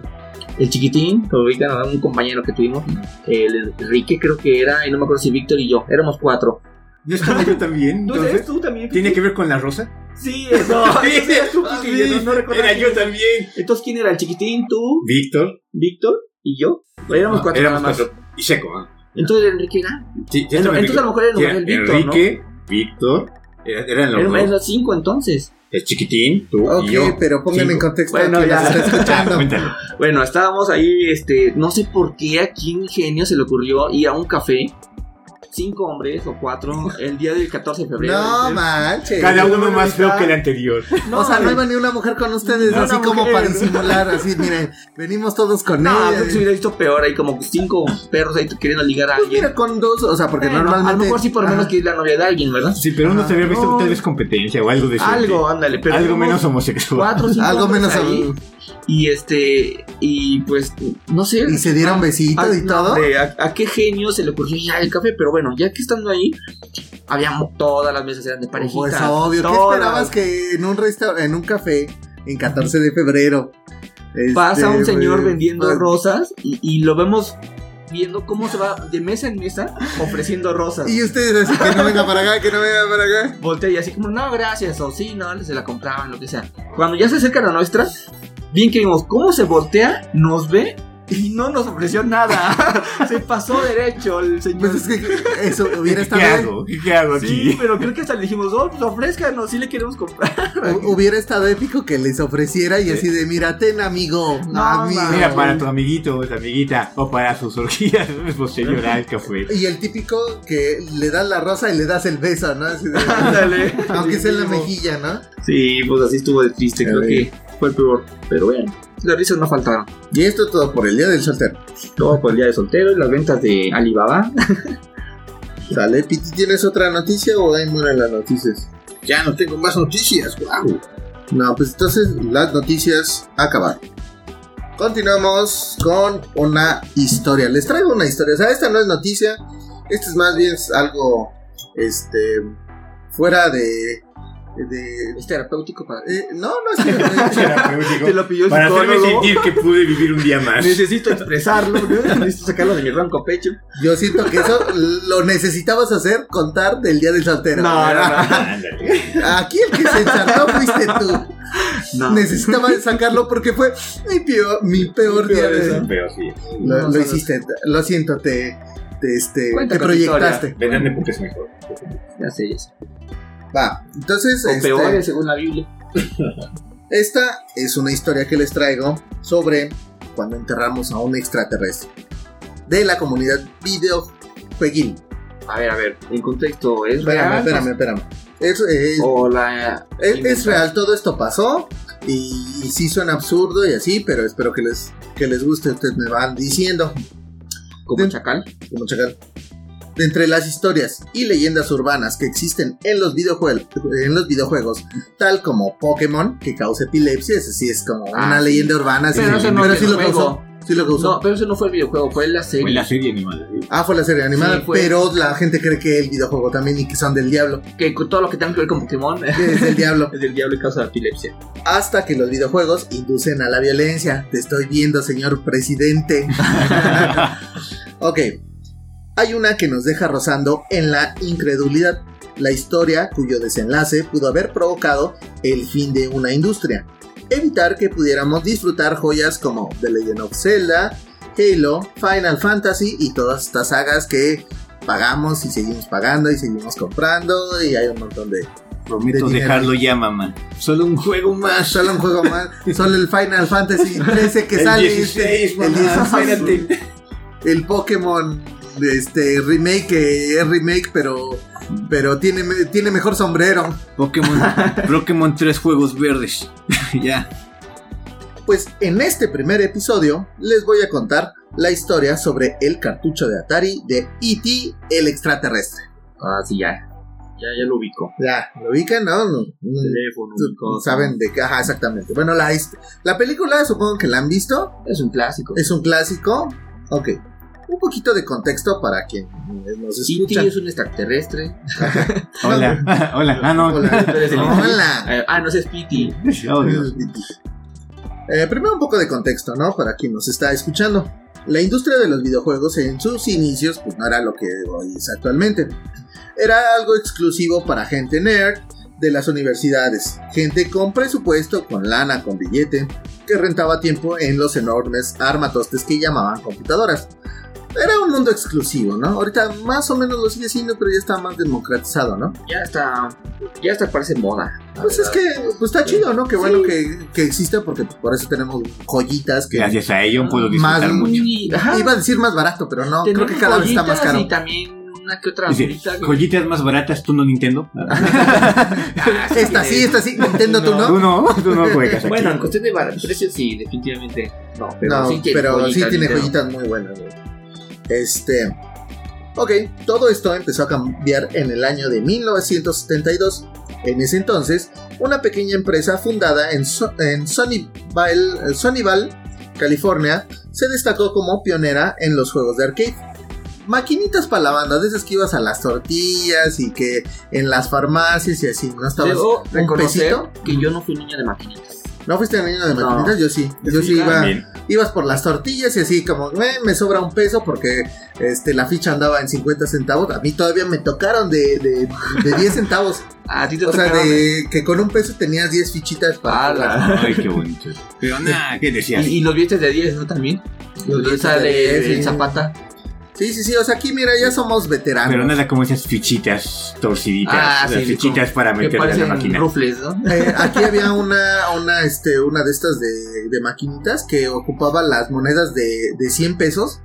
el chiquitín, lo ubican a un compañero que tuvimos, el Enrique creo que era, y no me acuerdo si Víctor y yo, éramos cuatro. ¿No estaba yo también? ¿No entonces? tú también? ¿Tiene que ver con la rosa? Sí, eso. Tú, ah, sí, no, no recuerdo Era yo también. Entonces, ¿quién era? ¿El chiquitín, tú, Víctor. Víctor y yo? Éramos cuatro Éramos nada más. cuatro. Y seco, ¿ah? Entonces, Enrique era. Sí, sí, Entonces, a lo mejor era el Sí, nombre del Víctor, Enrique, Víctor, era- eran los Eran dos. los cinco entonces. El chiquitín, tú Ok, y yo. pero pónganme en contexto Bueno, ya. está Ah, escuchando. Bueno, estábamos ahí, este, no sé por qué a quién genio se le ocurrió ir a un café. Cinco hombres o cuatro el día del 14 de febrero. No manches. Cada uno no, más feo que el anterior. o sea, no iba ni una mujer con ustedes, No, así como mujer. para disimular, así, miren, venimos todos con No, ella. creo que se hubiera visto peor ahí, como cinco perros ahí queriendo ligar a Pues alguien. mira, con dos, o sea, porque Bueno, normalmente. A lo mejor sí, por lo menos Ajá. que es la novia de alguien, ¿verdad? Sí, pero uno se había visto No. tal vez competencia o algo de eso. Algo, ándale, pero. algo menos homosexual. Cuatro, cinco Algo menos. ahí, Y este, y pues, no sé. Y se dieron besitos Ah, y todo. a, a qué genio se le ocurrió ya el café? Pero bueno, ya que estando ahí, habíamos todas las mesas eran de parejitas. Pues obvio, ¿qué esperabas que en un restaurante, en un café, en 14 de febrero? Pasa este, un señor vendiendo pues, rosas y, y lo vemos viendo cómo se va de mesa en mesa ofreciendo rosas. Y ustedes así que no venga para acá, que no venga para acá. Voltea y así como, no, gracias, o sí, no, se la compraban, lo que sea. Cuando ya se acercan a nuestra, bien que vimos cómo se voltea, nos ve y no nos ofreció nada. se pasó derecho el señor. Pues es que eso hubiera ¿Qué estado. hago? ¿Qué hago Sí, pero creo que hasta le dijimos, oh, pues ofrézcanos, sí le queremos comprar. hu- Hubiera estado épico que les ofreciera y así de, mira, ten amigo, No, amigo. Mira, para tu amiguito o tu amiguita o para sus orgías, pues señora, el café. Y el típico que le das la rosa y le das el beso, ¿no? Así de- Ándale. aunque sea en la mejilla, ¿no? Sí, pues así estuvo de triste, creo que fue el peor. Pero bueno, las risas no faltaron. Y esto todo por el día del soltero. Todo por el día de soltero y las ventas de Alibaba. Sale, Piti, ¿tienes otra noticia o ahí mueren las noticias? Ya no tengo más noticias, wow. No, pues entonces las noticias acabaron. Continuamos con una historia. Les traigo una historia. O sea, esta no es noticia. Esto es más bien algo. Este. Fuera de. De Es terapéutico para eh, no, no es que. Te lo pidió el Para hacerme sentir que pude vivir un día más. Necesito expresarlo, ¿no? necesito sacarlo de mi ronco pecho. Yo siento que eso lo necesitabas hacer, contar del día del soltero. No, no, no. Ándale. Aquí el que se ensartó fuiste tú. No. Necesitaba sacarlo porque fue mi peor, mi peor Mi día peor de. sí. Lo, No, lo no, no. hiciste, lo siento, te, te, este, te con tu proyectaste. Vendrán épocas mejor. Ya sé, ya sé. Va, entonces, O este, peores, según la Biblia. esta es una historia que les traigo sobre cuando enterramos a un extraterrestre de la comunidad videojueguil. A ver, a ver, en contexto, ¿es Espérame, real? espérame, espérame. Es, O la. es, es real, todo esto pasó y, y sí suena absurdo y así, pero espero que les, que les guste. Ustedes me van diciendo. Como De- chacal. como chacal. De entre las historias y leyendas urbanas que existen en los, videojuegos, en los videojuegos, tal como Pokémon, que causa epilepsia, ese sí es como Ah, una sí. leyenda urbana. Pero ese no es sí lo causó. Sí lo causó. No, pero eso no fue el videojuego, fue la serie. Fue la serie animada. ¿sí? Ah, fue la serie animada, Sí, pero la gente cree que el videojuego también y que son del diablo. Que todo lo que tenga que ver con Pokémon es del diablo. es del diablo y causa epilepsia. Hasta que los videojuegos inducen a la violencia. Te estoy viendo, señor presidente. ok. Hay una que nos deja rozando en la incredulidad. La historia cuyo desenlace pudo haber provocado el fin de una industria. evitar que pudiéramos disfrutar joyas como The Legend of Zelda, Halo, Final Fantasy y todas estas sagas que pagamos y seguimos pagando y seguimos comprando y hay un montón de... Prometo de dejarlo ya, mamá. Solo un juego más. Solo un juego más, solo el Final Fantasy 13 que El sale 16, este, el mamá, 16, espérate. el Pokémon este remake que es remake pero pero tiene tiene mejor sombrero. Pokémon, Pokémon 3 juegos verdes. ya. Pues en este primer episodio les voy a contar la historia sobre el cartucho de Atari de E.T. el extraterrestre. Ah, sí, ya. Ya, ya lo ubico. Ya, ¿lo ubican? No, no, no. Teléfono, Saben de qué, ajá, exactamente. Bueno, la, hist- la película supongo que la han visto, Es un clásico. es un clásico. Ok, un poquito de contexto para quien nos escucha. es un extraterrestre. Hola. Hola. Ah, no. Hola. Hola. Hola. Eh, ah, no, es Pity. Dios. Eh, primero un poco de contexto, ¿no? Para quien nos está escuchando. La industria de los videojuegos en sus inicios pues no era lo que hoy es actualmente. Era algo exclusivo para gente nerd de las universidades, gente con presupuesto, con lana, con billete, que rentaba tiempo en los enormes armatostes que llamaban computadoras. Era un mundo exclusivo, ¿no? Ahorita más o menos lo sigue siendo, pero ya está más democratizado, ¿no? Ya está. Ya hasta parece moda. Pues es que pues está chido, ¿no? Qué bueno que, que existe porque pues, por eso tenemos joyitas que... Gracias a ello puedo disfrutar Más- mucho. Y-. Iba a decir más barato, pero no, creo que cada vez está más caro. Y también una que otra que- joyitas más baratas, tú no Nintendo. Esta sí, esta sí, Nintendo tú Tú no. no, tú no juegas aquí. Bueno, en cuestión de precios, sí, definitivamente. No, pero No, sí tiene pero sí joyitas, tiene Nintendo. joyitas muy buenas. güey. Este. Ok, todo esto empezó a cambiar en el año de 1972. En ese entonces, una pequeña empresa fundada en, So- en Sunnyvale, Sunnyvale, California, se destacó como pionera en los juegos de arcade. Maquinitas para la banda, de esas que ibas a las tortillas y que en las farmacias y así, ¿no estabas Debo un pesito? que yo no fui niño de maquinitas. ¿No fuiste niño de No. maquinitas? Yo sí, yo sí Sí, iba También. ibas por las tortillas y así como, "Eh, me sobra un peso porque este, la ficha andaba en 50 centavos. A mí todavía me tocaron de, de, de 10 centavos. A ti te o sea, tocaron, de que con un peso tenías 10 fichitas para. Ala. Ay, qué bonito. Pero nada, ¿qué decías? Y, y los billetes de 10, ¿no? También. Los billetes de de, 10, de. Zapata. Sí, sí, sí. O sea, aquí mira, ya somos veteranos. Pero nada como esas fichitas torciditas. Ah, las sí, fichitas para meterle a la máquina. rufles, ¿no? Eh, aquí había una, una, este, una de estas de, de maquinitas que ocupaba las monedas de, de 100 pesos.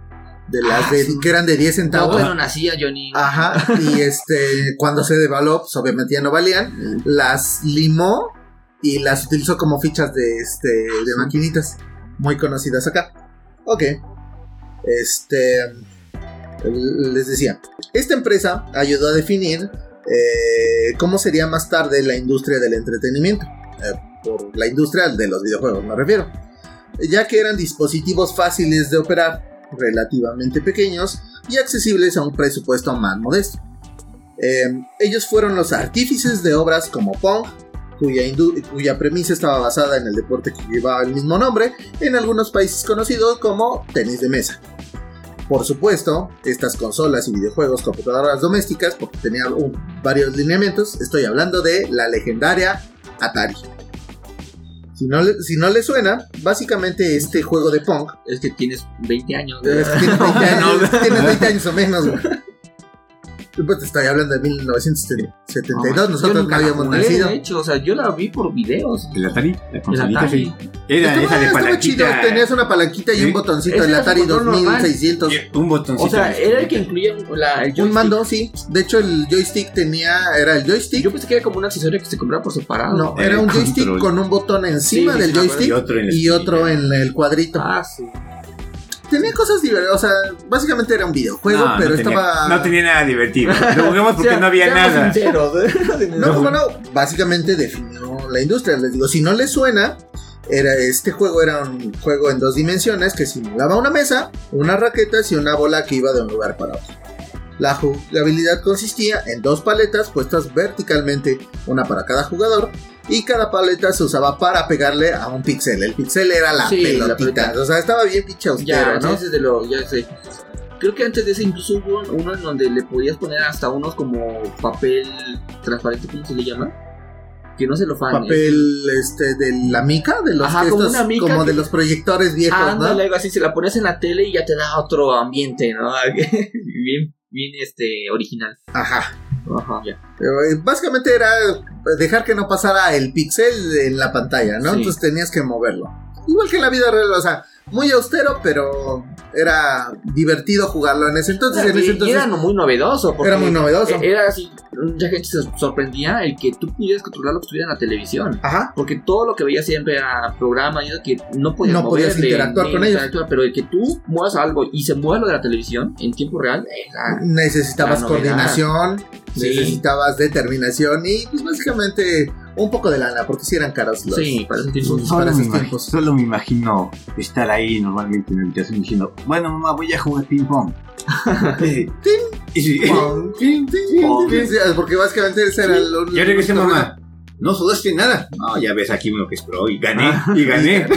De las Ah, de, sí. que eran de 10 No, centavos. bueno, nacía Johnny. Ajá, y este, cuando se devaluó, pues obviamente ya no valían, las limó y las utilizó como fichas de, este, de maquinitas muy conocidas acá. Ok, este, les decía, esta empresa ayudó a definir eh, cómo sería más tarde la industria del entretenimiento, eh, por la industria de los videojuegos me refiero, ya que eran dispositivos fáciles de operar, relativamente pequeños, y accesibles a un presupuesto más modesto. Eh, ellos fueron los artífices de obras como Pong, cuya, cuya premisa estaba basada en el deporte que llevaba el mismo nombre, en algunos países conocido como tenis de mesa. Por supuesto, estas consolas y videojuegos computadoras domésticas, porque tenían un- varios lineamientos, estoy hablando de la legendaria Atari. Si no, le, si no le suena, básicamente este juego de Pong Es que tienes 20 años. es que tienes 20 años, tienes 20 años o menos, güey. Pues te estoy hablando de 1972, nosotros no nunca la habíamos jugué, nacido. De hecho, o sea, yo la vi por videos. ¿El Atari? La consolita, Atari. sí. Era Estaba- esa de chido, palanquita. tenías una palanquita y Sí. un botoncito, Ese el Atari control normal. 2600. Un botoncito. O sea, era el que incluía un- la, el Un joystick. mando, sí. De hecho, el joystick tenía, era el joystick. Yo pensé que era como un accesorio que se compraba por separado. No, Era era un joystick con un botón encima Sí, del joystick Y otro en y otro en el cuadrito. Ah, sí. Tenía cosas divertidas, o sea, básicamente era un videojuego, No, pero no tenía- estaba... No tenía nada divertido. Lo jugamos porque Sea- no había nada. sinceros. No, como no, básicamente definió la industria. Les digo, si no les suena, era, este juego era un juego en dos dimensiones que simulaba una mesa, unas raquetas y una bola que iba de un lugar para otro. La jugabilidad consistía en dos paletas puestas verticalmente, una para cada jugador, y cada paleta se usaba para pegarle a un pixel. El pixel era la Sí, la pelotita, pelota. o sea, estaba bien pinche austero, Ya, ¿no? ese es de lo, ya sé. Creo que antes de ese incluso hubo uno en donde le podías poner hasta unos como papel transparente, ¿cómo se le llama? que no se lo fan. Papel este de la mica, de los Ajá, que como estos- mica como de que- los proyectores viejos, Ándale, ¿no? algo así, se la pones en la tele y ya te da otro ambiente, ¿no? bien, bien este, original. Ajá. Ajá, ya. Eh, Básicamente era dejar que no pasara el pixel en la pantalla, ¿no? Sí. Entonces tenías que moverlo. Igual que en la vida real, o sea, muy austero, pero era divertido jugarlo en ese entonces. en y, ese y entonces era muy novedoso. porque era muy novedoso. Era así, mucha gente se sorprendía el que tú pudieras controlar lo que estuviera en la televisión. Ajá. Porque todo lo que veías siempre era programa y que no podías, No podías moverle, interactuar con ellos. interactuar, Pero el que tú muevas algo y se mueva lo de la televisión en tiempo real, era- Necesitabas La coordinación, Sí. necesitabas determinación y pues básicamente un poco de lana, porque si eran caros los... sí, para ese tiempo. para Solo me, esos imagino, tiempos. solo me imagino estar ahí normalmente en la habitación diciendo, bueno mamá, voy a jugar ping pong. Porque básicamente ese era lo Ya regresé mamá. No sudaste nada. No, ya ves aquí uno que es pro y gané. Y gané.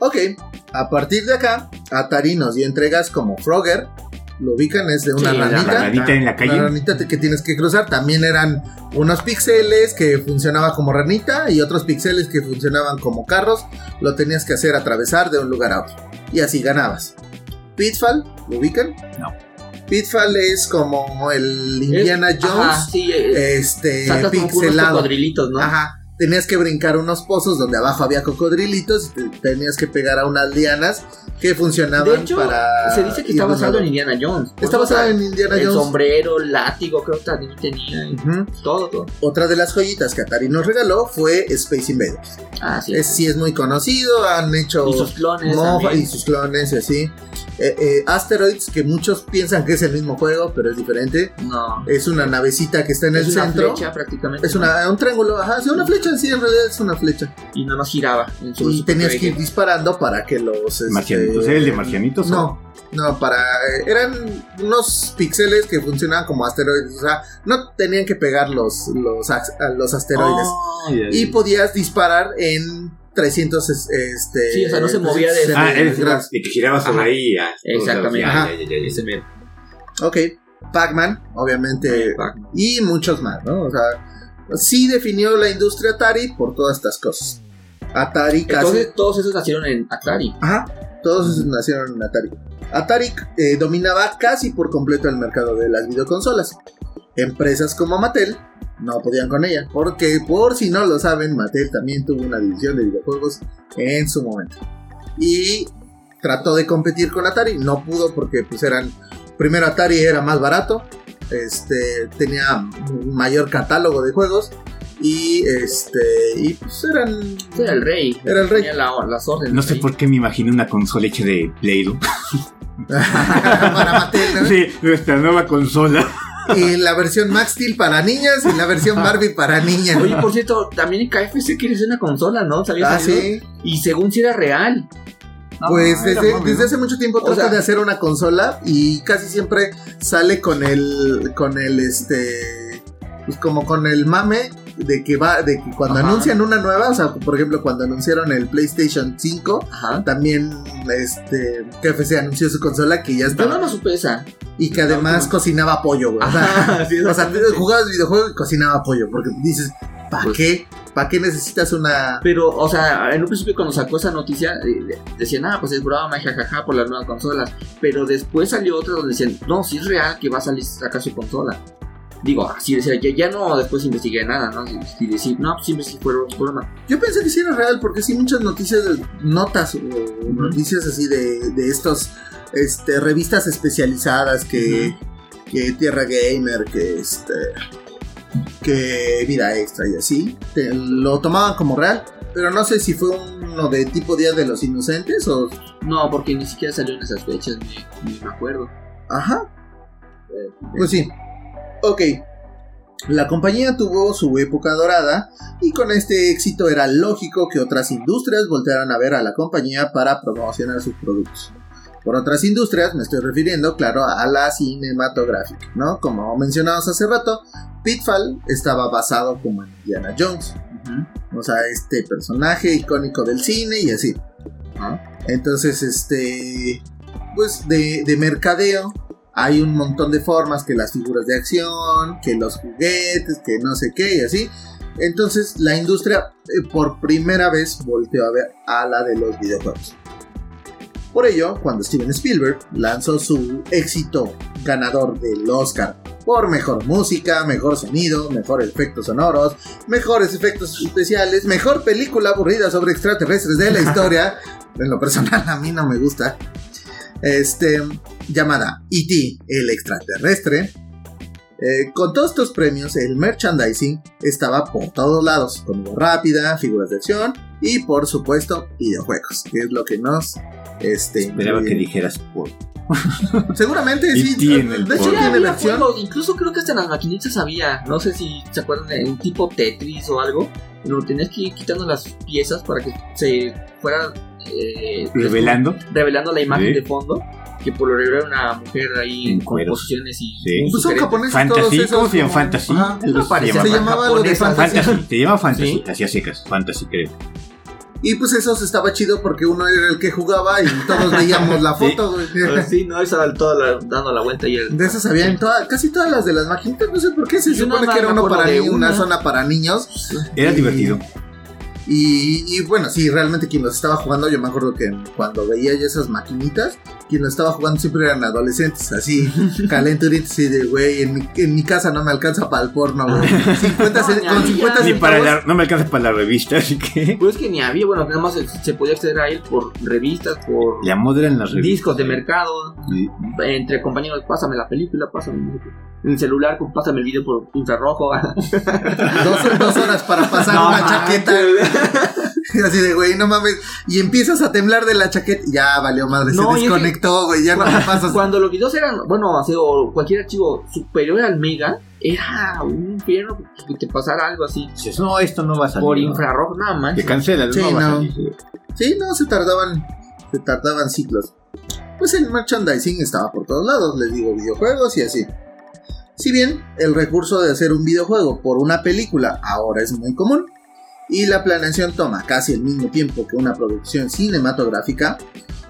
Ok, a partir de acá, Atari nos dio entregas como Frogger. Lo ubican, es de una Sí, ranita. La ranita en la Una calle. ranita que tienes que cruzar. También eran unos píxeles que funcionaba como ranita y otros píxeles que funcionaban como carros. Lo tenías que hacer atravesar de un lugar a otro. Y así ganabas. Pitfall, ¿lo ubican? No. Pitfall es como el Indiana Es- Jones. Ajá, sí, eh, Este, saltas como con unos pixelado. cocodrilitos, ¿no? Ajá. Tenías que brincar unos pozos donde abajo había cocodrilitos y te- tenías que pegar a unas lianas que funcionaban De hecho, para. se dice que está basado en Indiana Jones. Está basado en Indiana el Jones. sombrero, el látigo, creo que también tenía. y Ujú. Todo, todo. Otra de las joyitas que Atari nos regaló fue Space Invaders. Ah, sí. Es, sí es muy conocido, han hecho y sus clones. mofa y sus clones y así. Eh, eh, Asteroids, que muchos piensan que es el mismo juego, pero es diferente. No. Es una navecita que está en es el una centro. flecha prácticamente. Es una, un triángulo, ajá, sí, una flecha en sí, en realidad es una flecha. Y nada más giraba. En su, Y tenías que ir disparando para que los. este, Marcianitos. ¿Era el de marcianitos? No, no, para. eran unos píxeles que funcionaban como asteroides. O sea, no tenían que pegar los, los, los asteroides. Oh. Y podías disparar en 300. es- Este, Sí, o sea, no se movía de- Ah, eres de que giraba sobre Ajá. ahí. ah, Exactamente. ya, Ajá. ya, ya, ya, ya. Ese mero. Ok, Pac-Man, obviamente. Y muchos más, ¿no? O sea, sí definió la industria Atari por todas estas cosas. Atari casi. Entonces, todos esos nacieron en Atari. Ajá, todos nacieron en Atari. Atari eh, dominaba casi por completo el mercado de las videoconsolas. Empresas como Mattel no podían con ella, porque por si no lo saben, Mattel también tuvo una división de videojuegos en su momento. Y trató de competir con Atari, no pudo porque pues eran... Primero Atari era más barato, este, tenía un mayor catálogo de juegos y este y pues eran Era el rey. Era el rey. La- las órdenes. No sé ahí. por qué me imaginé una consola hecha de Play-Doh. para Mattel, ¿no? Sí, nuestra nueva consola. Y la versión Max Steel para niñas y la versión Barbie para niñas. Oye, por cierto, también en KFC quiere hacer una consola, ¿no? ¿Sabías ah, sí. Y según si era real. Pues desde, ¿no? hace mucho tiempo O trata sea- de hacer una consola y casi siempre sale con el con el este pues como con el mame de que va de que cuando Ajá. anuncian una nueva, o sea, por ejemplo, cuando anunciaron el PlayStation 5, Ajá. también este KFC anunció su consola que ya estaba no lo supe esa. y que además no. cocinaba pollo, güey. O sea, sí, o sea, jugabas videojuegos y cocinaba pollo, porque dices, ¿para Pues- qué? ¿Para qué necesitas una Pero, o sea, en un principio cuando sacó esa noticia, eh, decían, ah, pues es broma, jajaja, por las nuevas consolas. Pero después salió otra donde decían, no, si es real que va a salir sacar su consola. Digo, así decía, ya, ya no después investigué nada, ¿no? Si, si decir, no, pues siempre sí fue broma. Yo pensé que sí era real, porque sí muchas noticias, notas o noticias así de, de estos este, revistas especializadas que, que Tierra Gamer, que este que Vida Extra y así, te- lo tomaban como real. Pero no sé si fue uno de tipo Día de los Inocentes o... No, porque ni siquiera salió en esas fechas, ni, ni me acuerdo. Ajá. Pues sí. Ok. La compañía tuvo su época dorada y con este éxito era lógico que otras industrias voltearan a ver a la compañía para promocionar sus productos. Por otras industrias me estoy refiriendo, claro, a la cinematográfica, ¿no? Como mencionamos hace rato, Pitfall estaba basado como en Indiana Jones, o sea, este personaje icónico del cine y así. Entonces, este, pues de, de mercadeo hay un montón de formas, que las figuras de acción, que los juguetes, que no sé qué y así. Entonces la industria eh, por primera vez volteó a ver a la de los videojuegos. Por ello, cuando Steven Spielberg lanzó su éxito ganador del Oscar por mejor música, mejor sonido, mejores efectos sonoros, mejores efectos especiales, mejor película aburrida sobre extraterrestres de la historia, en lo personal a mí no me gusta, este, llamada E.T. el extraterrestre, eh, con todos estos premios, el merchandising estaba por todos lados, comida rápida, figuras de acción y por supuesto videojuegos, que es lo que nos... Este, Esperaba que dijeras por. Seguramente Y sí. tiene de hecho tiene versión. juegos, incluso creo que hasta en las maquinitas había, no sé si se acuerdan de un tipo Tetris o algo, pero tenías que ir quitando las piezas para que se fuera eh, Revelando. revelando la imagen Sí. de fondo, que por lo regular era una mujer ahí En con cueros. posiciones y Sí. Pues son japoneses todos Fantasy, esos. ¿cómo se llama? Fantasy. Se llamaba algo de fantasy. Fantasy, te llama Fantasy, Sí. así a secas, Fantasy creo. Y pues eso se estaba chido porque uno era el que jugaba y todos veíamos la foto, güey. Pues sí, no, estaba toda la- dando la vuelta y el... De esas había en toda- casi todas las de las maquinitas, no sé por qué, se Yo supone que era me uno para una una. zona para niños. Era Y- divertido. Y, y bueno, sí, realmente quien los estaba jugando, yo me acuerdo que cuando veía yo esas maquinitas, quien los estaba jugando siempre eran adolescentes, así, calenturitos y de, güey, en mi, en mi casa no me alcanza para el porno, güey. 50 No, ni con había. 50 Ni para centavos. la- no me alcanza para la revista, así que. Pues que ni había, bueno, nada más se, se podía acceder a él por revistas, por La moda en las revistas. discos de mercado, Sí. entre compañeros, pásame la película, pásame el celular, pues, pásame el video por infrarrojo. Dos, dos horas para pasar No, una manches. chaqueta. Así de, güey, no mames. Y empiezas a temblar de la chaqueta. Ya valió madre, No, se es desconectó, güey. Ya no me pasas. Cuando los videos eran, bueno, así, o cualquier archivo superior al mega, era un infierno que te pasara algo así Dices, no, esto no va a salir. por infrarrojo, nada más. Te cancela, Sí, no va a no. salir. Sí, no, se tardaban. Se tardaban ciclos. Pues el merchandising estaba por todos lados, les digo, videojuegos y así. Si bien el recurso de hacer un videojuego por una película ahora es muy común, y la planeación toma casi el mismo tiempo que una producción cinematográfica,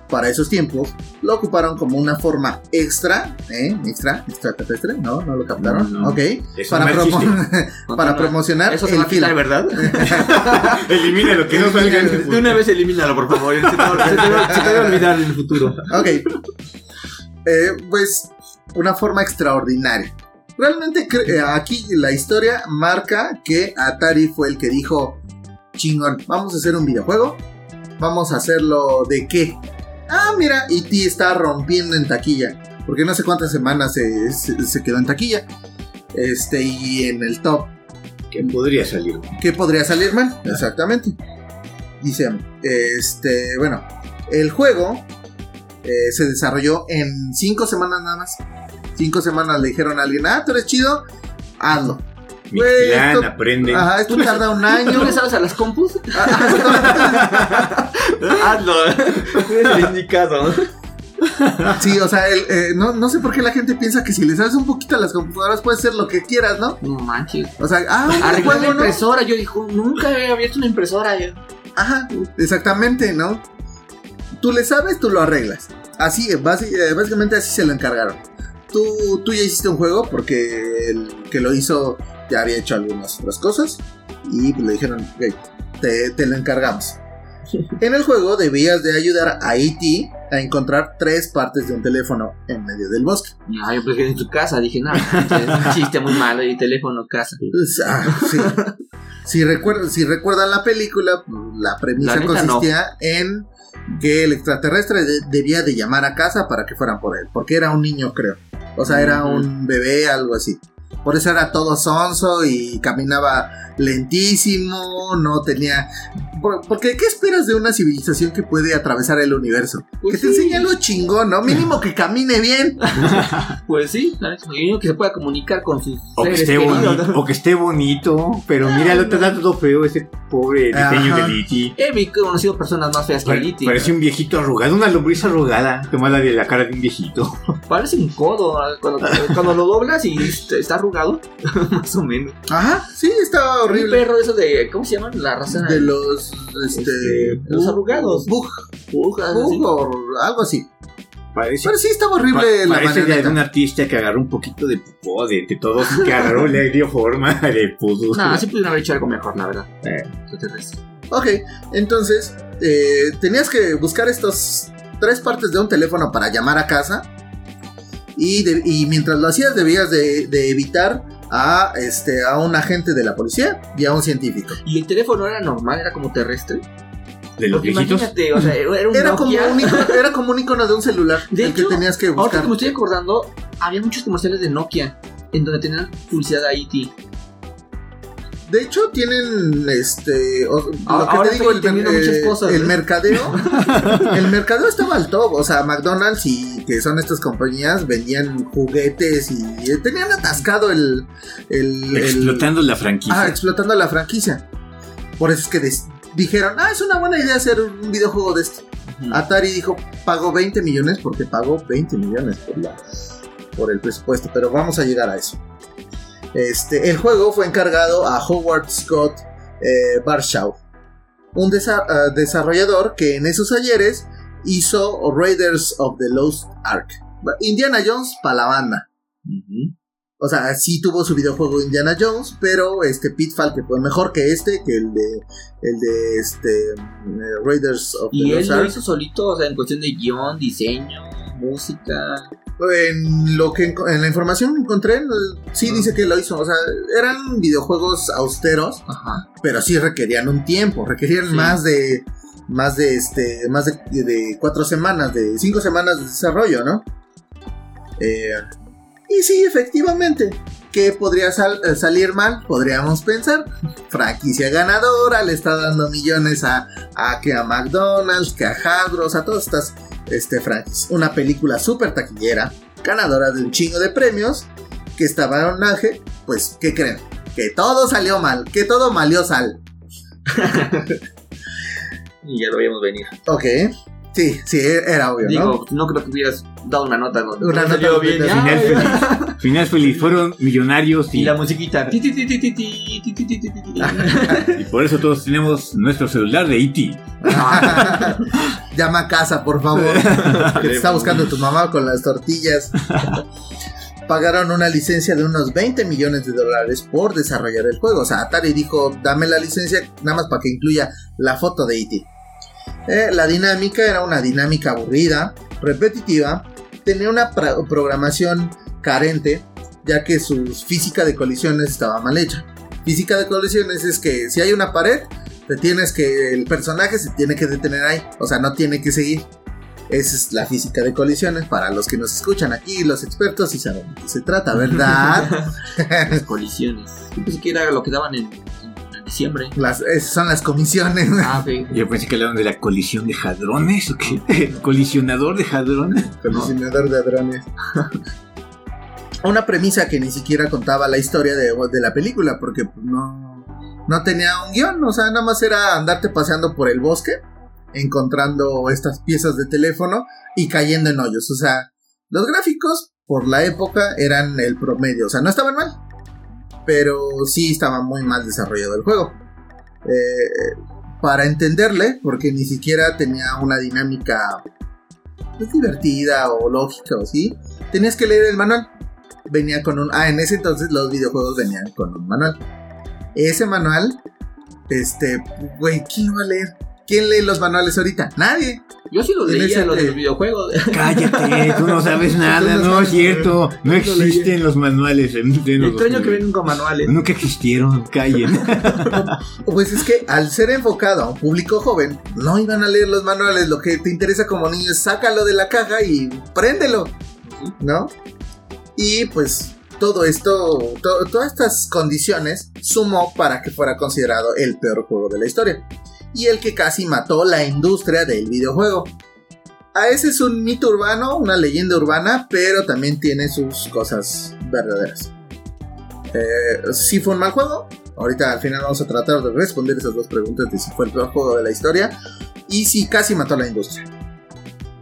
para esos tiempos lo ocuparon como una forma extra, ¿eh? Extra, extraterrestre, ¿no? ¿No lo captaron? No, no. Ok. Eso Para, no promo- para promocionar Eso se el va a quitar, film. ¿verdad? Elimina lo que no salga en el De una vez elimínalo, por favor. Se te, va- se te va- se te va a olvidar en el futuro. Ok. Eh, pues una forma extraordinaria. Realmente eh, aquí la historia marca que Atari fue el que dijo, chingón, vamos a hacer un videojuego. Vamos a hacerlo de qué. Ah, mira, E.T. está rompiendo en taquilla. Porque no sé cuántas semanas se, se- se quedó en taquilla. Este, y en el top Que podría salir. ¿Qué podría salir mal? Exactamente. Dice, este, bueno, el juego eh, se desarrolló en cinco semanas nada más. Cinco semanas le dijeron a alguien, ah, tú eres chido, hazlo. Güey, esto- aprende. Ajá, esto tarda un año. ¿Tú le sabes a las compus? Ah, Hazlo. Eres el indicado. sí, o sea, el, eh, no, no sé por qué la gente piensa que si le sabes un poquito a las computadoras puedes ser lo que quieras, ¿no? No manches. O sea, ah, Arreglar la impresora. Yo dijo, nunca he abierto una impresora. Yo. Ajá, exactamente, ¿no? Tú le sabes, tú lo arreglas. Así, basi- eh, básicamente así se lo encargaron. Tú, tú ya hiciste un juego porque el que lo hizo ya había hecho algunas otras cosas y le dijeron, ok, te, te lo encargamos. En el juego debías de ayudar a E.T. a encontrar tres partes de un teléfono en medio del bosque. No, yo pensé que en tu casa. Dije, no, es un chiste muy malo. Y teléfono, casa. Ah, sí. si, recuerdan, si recuerdan la película, la premisa La consistía en que el extraterrestre de- debía de llamar a casa para que fueran por él, porque era un niño, creo. O sea, era un bebé, algo así. Por eso era todo sonso y caminaba lentísimo, no tenía... por- Porque, ¿qué esperas de una civilización que puede atravesar el universo? Pues que te sí. enseñe algo chingón, ¿no? Mínimo que camine bien. Pues sí, uno que se pueda comunicar con sus O que, esté queridos. bonito, o que esté bonito, pero mira, lo te da todo feo ese pobre diseño Ajá. de Liti. He conocido personas más feas que Liti. parece un viejito arrugado, una lombriz arrugada. Toma la de la cara de un viejito. Parece un codo. Cuando, cuando lo doblas y est- está arrugado. más o menos. Ajá, sí, estaba Un horrible. perro de esos de. ¿Cómo se llaman? La raza. De los... Este... Este, los arrugados. Bug, bug o algo así. Parece, Pero sí estaba pa- horrible la parece de marioneta. algún artista que agarró un poquito de popó de, de todos, que agarró, le dio forma, le puso. No, sí pudieron haber hecho algo mejor, la verdad. Eh. Ok, entonces eh, tenías que buscar estos tres partes de un teléfono para llamar a casa. Y, de- y mientras lo hacías debías de, de evitar a, este, a un agente de la policía y a un científico. ¿Y el teléfono era normal? ¿Era como terrestre? de los imagínate, o sea, era un Era como, un icono, era como un icono de un celular De el que hecho, tenías que Ahora buscar. que me estoy acordando, había muchos comerciales de Nokia en donde tenían publicidad a IT. De hecho, tienen este. o- Ahora- lo que ahora te digo, el, eh, muchas cosas, el ¿eh? mercadeo. el mercadeo estaba al top. O sea, McDonald's y que son estas compañías vendían juguetes y eh, tenían atascado el. el- el- Explotando la franquicia. Ah, explotando la franquicia. Por eso es que des- dijeron, ah, es una buena idea hacer un videojuego de esto. Atari dijo, pagó 20 millones porque pagó 20 millones por, la, por el presupuesto, pero vamos a llegar a eso. Este, el juego fue encargado a Howard Scott eh, Barshaw, un desa- ah, desarrollador que en esos ayeres hizo Raiders of the Lost Ark. Indiana Jones para la banda. O sea, sí tuvo su videojuego Indiana Jones, pero este Pitfall que fue mejor que este, que el de el de este mm, eh, Raiders of the Y él Lost lo Ark. hizo solito, o sea, en cuestión de guion, diseño, música. En lo que en la información que encontré, sí Ah. dice que lo hizo. O sea, eran videojuegos austeros, Ajá. pero sí requerían un tiempo, requerían Sí. más de más de este más de, de cuatro semanas, de cinco semanas de desarrollo, ¿no? Eh, y sí, efectivamente, ¿qué podría sal- eh, salir mal? Podríamos pensar. Franquicia ganadora, le está dando millones a, a que a McDonald's, que a Hasbro, a todas estas este, franquicias. Una película súper taquillera, ganadora de un chingo de premios, que estaba en homenaje, pues, ¿qué creen? Que todo salió mal, que todo malió sal. Y ya lo veíamos venir. Ok, sí, sí, era obvio, ¿no? Digo, no creo que hubieras da una nota. Donde una nota bien. Final feliz. Fueron millonarios y, y la musiquita. y por eso todos tenemos nuestro celular de E.T. Llama a casa, por favor. que te está buscando tu mamá con las tortillas. Pagaron una licencia de unos 20 millones de dólares por desarrollar el juego. O sea, Atari dijo, dame la licencia nada más para que incluya la foto de E.T. Eh, la dinámica era una dinámica aburrida, repetitiva, tenía una programación carente, ya que su física de colisiones estaba mal hecha. Física de colisiones es que si hay una pared, te tienes que el personaje se tiene que detener ahí, o sea, no tiene que seguir. Esa es la física de colisiones para los que nos escuchan aquí, los expertos y saben de qué se trata, ¿verdad? Las colisiones. Yo pensé que era lo que daban en diciembre. las, esas son las comisiones. Ah, ok. Yo pensé que hablaban de la colisión de hadrones o qué. Colisionador de hadrones. Colisionador de hadrones. Una premisa que ni siquiera contaba la historia de, de la película, porque no, no tenía un guion, o sea, nada más era andarte paseando por el bosque, encontrando estas piezas de teléfono y cayendo en hoyos. O sea, los gráficos por la época eran el promedio, o sea, no estaban mal, pero sí estaba muy mal desarrollado el juego. Eh, para entenderle, porque ni siquiera tenía una dinámica pues, divertida o lógica o así, tenías que leer el manual. Venía con un. Ah, en ese entonces los videojuegos venían con un manual. Ese manual, este, güey, ¿quién va a leer? ¿Quién lee los manuales ahorita? Nadie. Yo sí lo En leía, ese- lo de los videojuegos. Cállate, tú no sabes nada, no es cierto. No existen los manuales Extraño que 2000. vengan con manuales. Nunca existieron, callen. Pues es que al ser enfocado a un público joven, no iban a leer los manuales. Lo que te interesa como niño es sácalo de la caja y préndelo, ¿no? Y pues todo esto, to- todas estas condiciones sumó para que fuera considerado el peor juego de la historia. Y el que casi mató la industria del videojuego. A ese es un mito urbano, una leyenda urbana, pero también tiene sus cosas verdaderas. Eh, si fue un mal juego, Ahorita al final vamos a tratar de responder esas dos preguntas de si fue el peor juego de la historia y si casi mató la industria.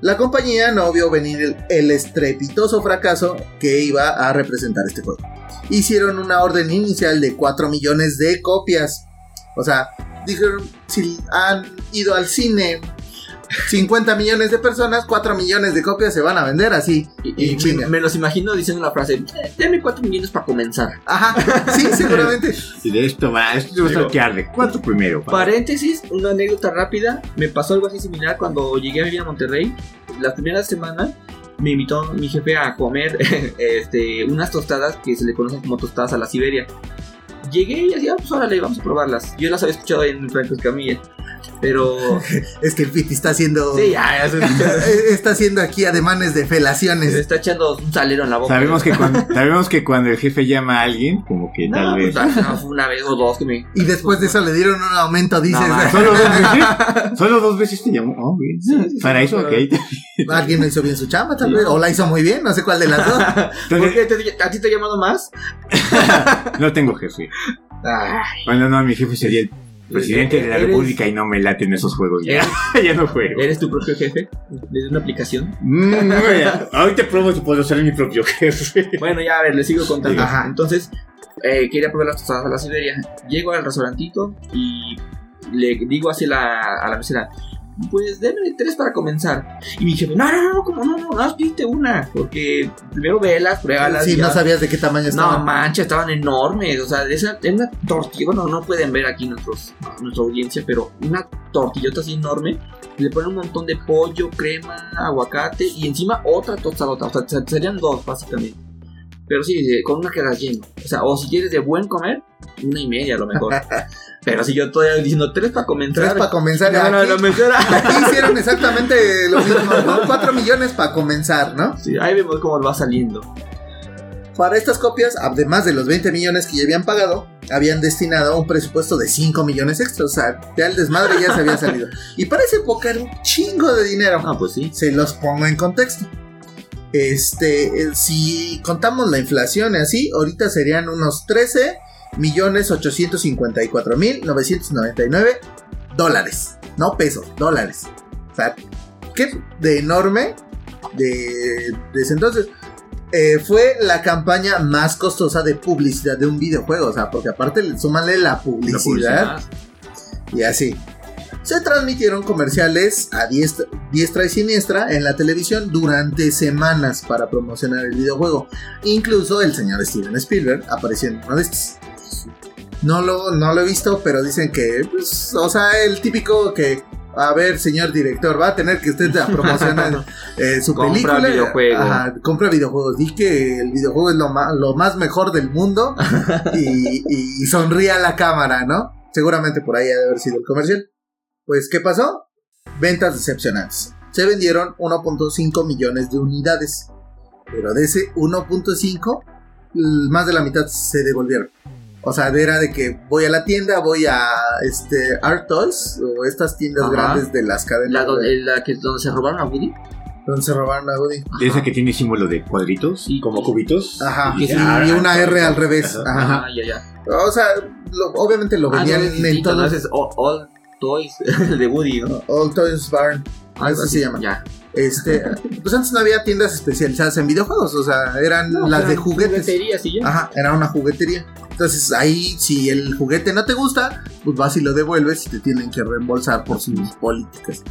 La compañía no vio venir el, el estrepitoso fracaso que iba a representar este juego. Hicieron una orden inicial de 4 millones de copias. O sea, dijeron, si han ido al cine 50 millones de personas, 4 millones de copias se van a vender así. Y, me, me los imagino diciendo la frase, "Eh, dame 4 millones para comenzar. Ajá, sí, seguramente. Y de esto va, esto va a saltearle. ¿Cuánto primero? pa? Paréntesis, una anécdota rápida. Me pasó algo así similar cuando llegué a vivir a Monterrey. La primera semana me invitó mi jefe a comer este, unas tostadas que se le conocen como tostadas a la Siberia. Llegué y decía, pues órale, vamos a probarlas. Yo las había escuchado en Franco Escamilla. Pero. Es que el Piti está haciendo. Sí, ya, ya. Está haciendo aquí ademanes de Se felaciones. está echando un salero en la boca. Sabemos que, cuando, sabemos que cuando el jefe llama a alguien, como que No, tal vez. pues, no, fue una vez o dos que me. Y después de eso le dieron un aumento, dices. No. Solo dos veces. Solo dos veces te llamó. Oh, bien. Sí, sí, Para sí, eso, pero- ok. Alguien no hizo bien su chamba, tal Sí. vez. O la hizo muy bien, no sé cuál de las dos. ¿Por qué te- a ti te he llamado más? No tengo jefe. Ay, Bueno, no, mi jefe sería el presidente de la Eres- república y no me laten esos juegos ya. ya no juego. ¿Eres tu propio jefe? ¿Desde una aplicación? Mm. Ahorita pruebo si puedo ser mi propio jefe. Bueno, ya a ver, les sigo contando. Ajá. Entonces, eh, quería probar las tostadas a la Siberia. Llego al restaurantito y le digo así a la, a la mesera, pues déme tres para comenzar. Y mi jefe, no, no, no, como no, no, no, pídete una. Porque primero velas, pruébalas. Sí, ya. no sabías de qué tamaño No, estaban. mancha, estaban enormes. O sea, esa es una tortilla. Bueno, no pueden ver aquí nuestros, nuestra audiencia, pero una tortillota así enorme. Le ponen un montón de pollo, crema, aguacate y encima otra tostadota. O sea, se- serían dos, básicamente. Pero sí, de- con una quedas lleno. O sea, o si quieres de buen comer, una y media a lo mejor. pero si yo estoy diciendo tres para comenzar. Tres para comenzar. No, no, aquí, mesera. aquí hicieron exactamente lo mismo, ¿no? Cuatro millones para comenzar, ¿no? Sí, ahí vemos cómo va saliendo. Para estas copias, además de los 20 millones que ya habían pagado, habían destinado un presupuesto de 5 millones extra. O sea, ya el desmadre ya se había salido. Y para esa época era un chingo de dinero. Ah, pues sí. Se los pongo en contexto. Este, eh, si contamos la inflación así, ahorita serían unos 13 millones 854 mil 999 dólares. No pesos, dólares. O sea, qué de enorme de, de ese entonces. Eh, fue la campaña más costosa de publicidad de un videojuego. O sea, porque aparte le- súmale la La publicidad y así. Se transmitieron comerciales a diestra, diestra y siniestra en la televisión durante semanas para promocionar el videojuego. Incluso el señor Steven Spielberg apareció en uno de estos. No lo, no lo he visto, pero dicen que, pues, o sea, el típico que, a ver, señor director, va a tener que usted promocionar eh, su Compra película. videojuego. Ajá, compra videojuegos. Di que el videojuego es lo, ma- lo más mejor del mundo y, y sonríe a la cámara, ¿no? Seguramente por ahí ha de haber sido el comercial. Pues, ¿qué pasó? Ventas decepcionantes. Se vendieron 1.5 millones de unidades. Pero de ese 1.5, l- más de la mitad se devolvieron. O sea, era de que voy a la tienda, voy a este Art Toys o estas tiendas Ajá. grandes de las cadenas La, de- donde, la que, donde se robaron a Woody. donde se robaron a Woody. De esa que tiene símbolo de cuadritos, Sí. como cubitos. Ajá, Y y, sí, una R al revés. Ajá. Ajá. Ah, ya, ya. O sea, lo- obviamente lo Ah, no, en distinto, todos. no, ese es All, All Toys, el de Woody, ¿no? All Toys Barn. Algo así se llama. Ya. Este, pues antes no había tiendas especializadas en videojuegos, o sea, eran No, las eran de juguetes. y ya. Ajá, era una juguetería. Entonces ahí, si el juguete no te gusta, pues vas y lo devuelves y te tienen que reembolsar por sus políticas.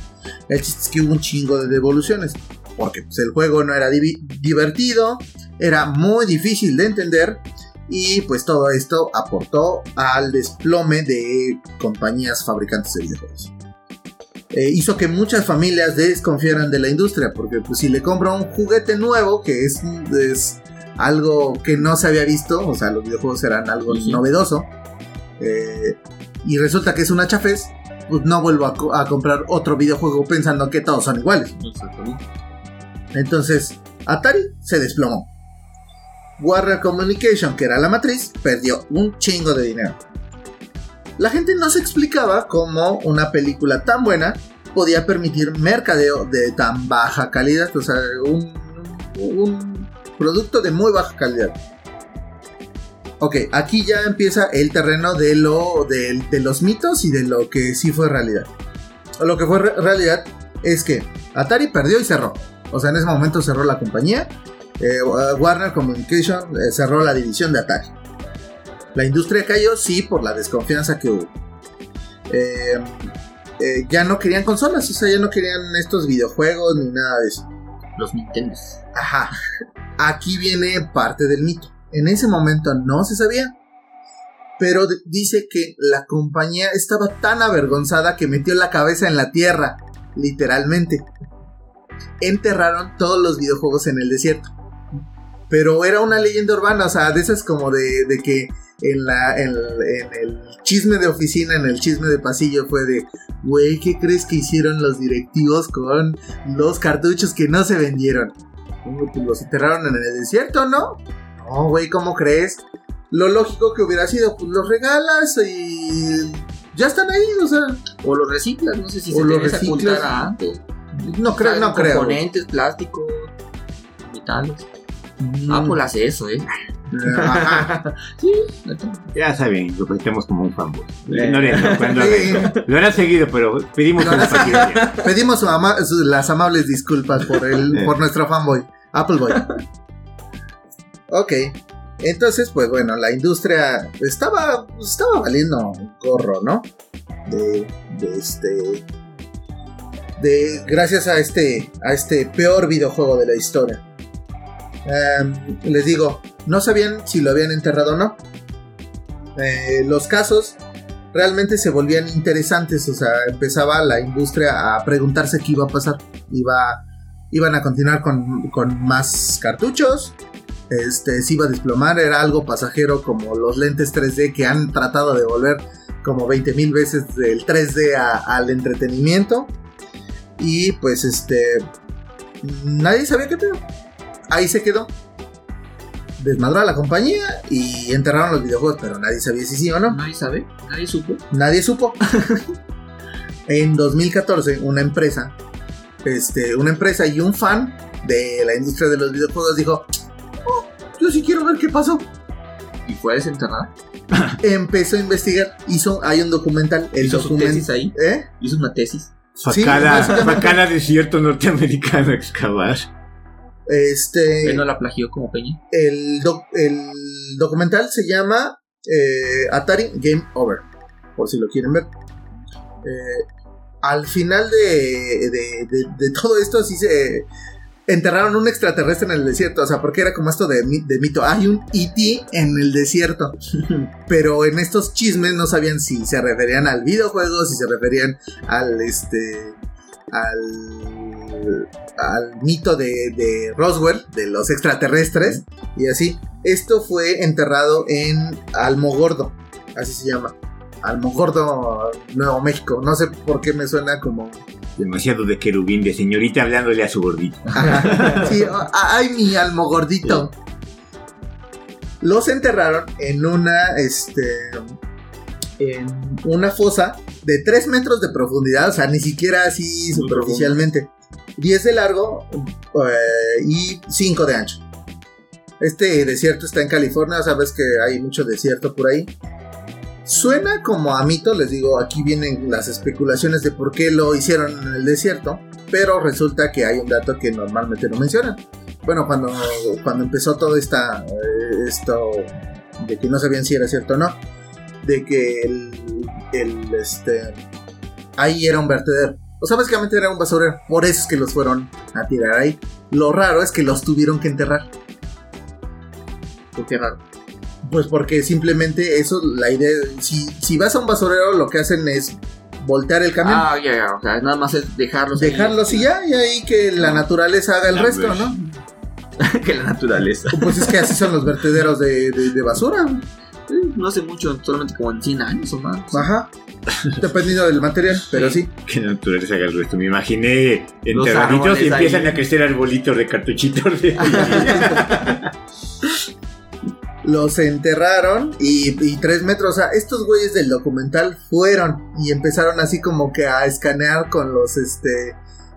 El chiste es que hubo un chingo de devoluciones, porque pues, el juego no era divertido, era muy difícil de entender. Y pues todo esto aportó al desplome de compañías fabricantes de videojuegos. Eh, hizo que muchas familias desconfiaran de la industria, porque pues si le compra un juguete nuevo, que es, es algo que no se había visto, o sea, los videojuegos eran algo novedoso, eh, y resulta que es una chafez, pues no vuelvo a, co- a comprar otro videojuego pensando que todos son iguales. Exactamente. Entonces, Atari se desplomó. Warner Communication, que era la matriz, perdió un chingo de dinero. La gente no se explicaba cómo una película tan buena podía permitir mercadeo de tan baja calidad, o sea, un, producto de muy baja calidad. Ok, aquí ya empieza el terreno de, lo, de, de los mitos y de lo que sí fue realidad. Lo que fue re- realidad es que Atari perdió y cerró. O sea, en ese momento cerró la compañía. Eh, Warner Communication eh, cerró la división de Atari. La industria cayó, sí, por la desconfianza que hubo. Eh, eh, ya no querían consolas, o sea, ya no querían estos videojuegos ni nada de eso. Los Nintendo. Ajá. Aquí viene parte del mito. En ese momento no se sabía. Pero dice que la compañía estaba tan avergonzada que metió la cabeza en la tierra, literalmente. Enterraron todos los videojuegos en el desierto. Pero era una leyenda urbana, o sea, de esas como de, de que en, la, en, en el chisme de oficina, en el chisme de pasillo fue de, güey, ¿qué crees que hicieron los directivos con los cartuchos que no se vendieron? "Uy, pues los enterraron en el desierto, ¿no? No, güey, ¿cómo crees? Lo lógico que hubiera sido, pues los regalas y ya están ahí, o sea, O los reciclas, no sé si O se los reciclas. antes. no creo, no creo. Componentes, plástico, metales. Mm, Apple hace eso, ¿eh? ajá. sí. Ya saben, lo presentamos como un fanboy. Eh. No le no, cuando Sí. eso. Lo hará seguido, pero pedimos Lo una. Pedimos su ama- su- las amables disculpas por el, por nuestro fanboy, Appleboy. Ok, entonces, pues bueno, la industria estaba, estaba valiendo un gorro, ¿no? De, de este, de gracias a este, a este peor videojuego de la historia. Em, les digo, no sabían si lo habían enterrado o no. Eh, los casos realmente se volvían interesantes, o sea, empezaba la industria a preguntarse qué iba a pasar. Iba, iban a continuar con, con más cartuchos, este, se iba a desplomar, era algo pasajero como los lentes 3D que han tratado de volver como 20 mil veces del 3D a- al entretenimiento. Y pues este, nadie sabía qué pedo. Ahí se quedó. Desmadró a la compañía y enterraron los videojuegos, pero nadie sabía si sí o no. Nadie sabe, nadie supo. Nadie supo. en 2014, una empresa, este, una empresa y un fan de la industria de los videojuegos dijo: "Oh, Yo sí quiero ver qué pasó. Y fue desenterrada. Empezó a investigar. Hizo, hay un documental. El Hizo su documental. tesis ahí. ¿Eh? Hizo una tesis. Sí, Facala, básicamente. facala desierto norteamericano excavar. Este. Él no la plagió como Peña. el, doc- el documental se llama eh, Atari Game Over, por si lo quieren ver. Eh, al final de, de- de- de todo esto, sí se enterraron un extraterrestre en el desierto. O sea, porque era como esto de, de mito. Hay un E.T. en el desierto. Pero en estos chismes no sabían si se referían al videojuego, si se referían al este. al. Al mito de, de Roswell, de los extraterrestres, y así. Esto fue enterrado en Almogordo, así se llama. Almogordo, Nuevo México. No sé por qué me suena como. Demasiado de querubín de señorita hablándole a su gordito. Sí, ay, mi almogordito. Los enterraron en una, este, en una fosa de 3 metros de profundidad, o sea, ni siquiera así Muy superficialmente. 10 de largo eh, y 5 de ancho. Este desierto está en California, sabes que hay mucho desierto por ahí. Suena como a mito, les digo, aquí vienen las especulaciones de por qué lo hicieron en el desierto, pero resulta que hay un dato que normalmente no mencionan. Bueno, cuando, cuando empezó todo esta, eh, esto de que no sabían si era cierto o no, de que el, el, este, ahí era un vertedero. O sea, básicamente era un basurero, por eso es que los fueron a tirar ahí. Lo raro es que los tuvieron que enterrar. ¿Por qué raro? Pues porque simplemente eso, la idea, si, si vas a un basurero lo que hacen es voltear el camión, Ah, ya, ya. O sea, nada más es dejarlos. ahí. dejarlos y ya, y ahí que la naturaleza haga el La resto, pues. ¿no? que la naturaleza. Pues es que así son los vertederos de, de- de basura. Sí, No hace mucho, solamente como en 100 años o más. Ajá. Dependiendo del material, pero sí. Que naturaleza haga el resto. Me imaginé Los enterraditos y árboles empiezan ahí. a crecer arbolitos de cartuchitos. De... Los enterraron y, y tres metros. O sea, estos güeyes del documental fueron y empezaron así como que a escanear con los este.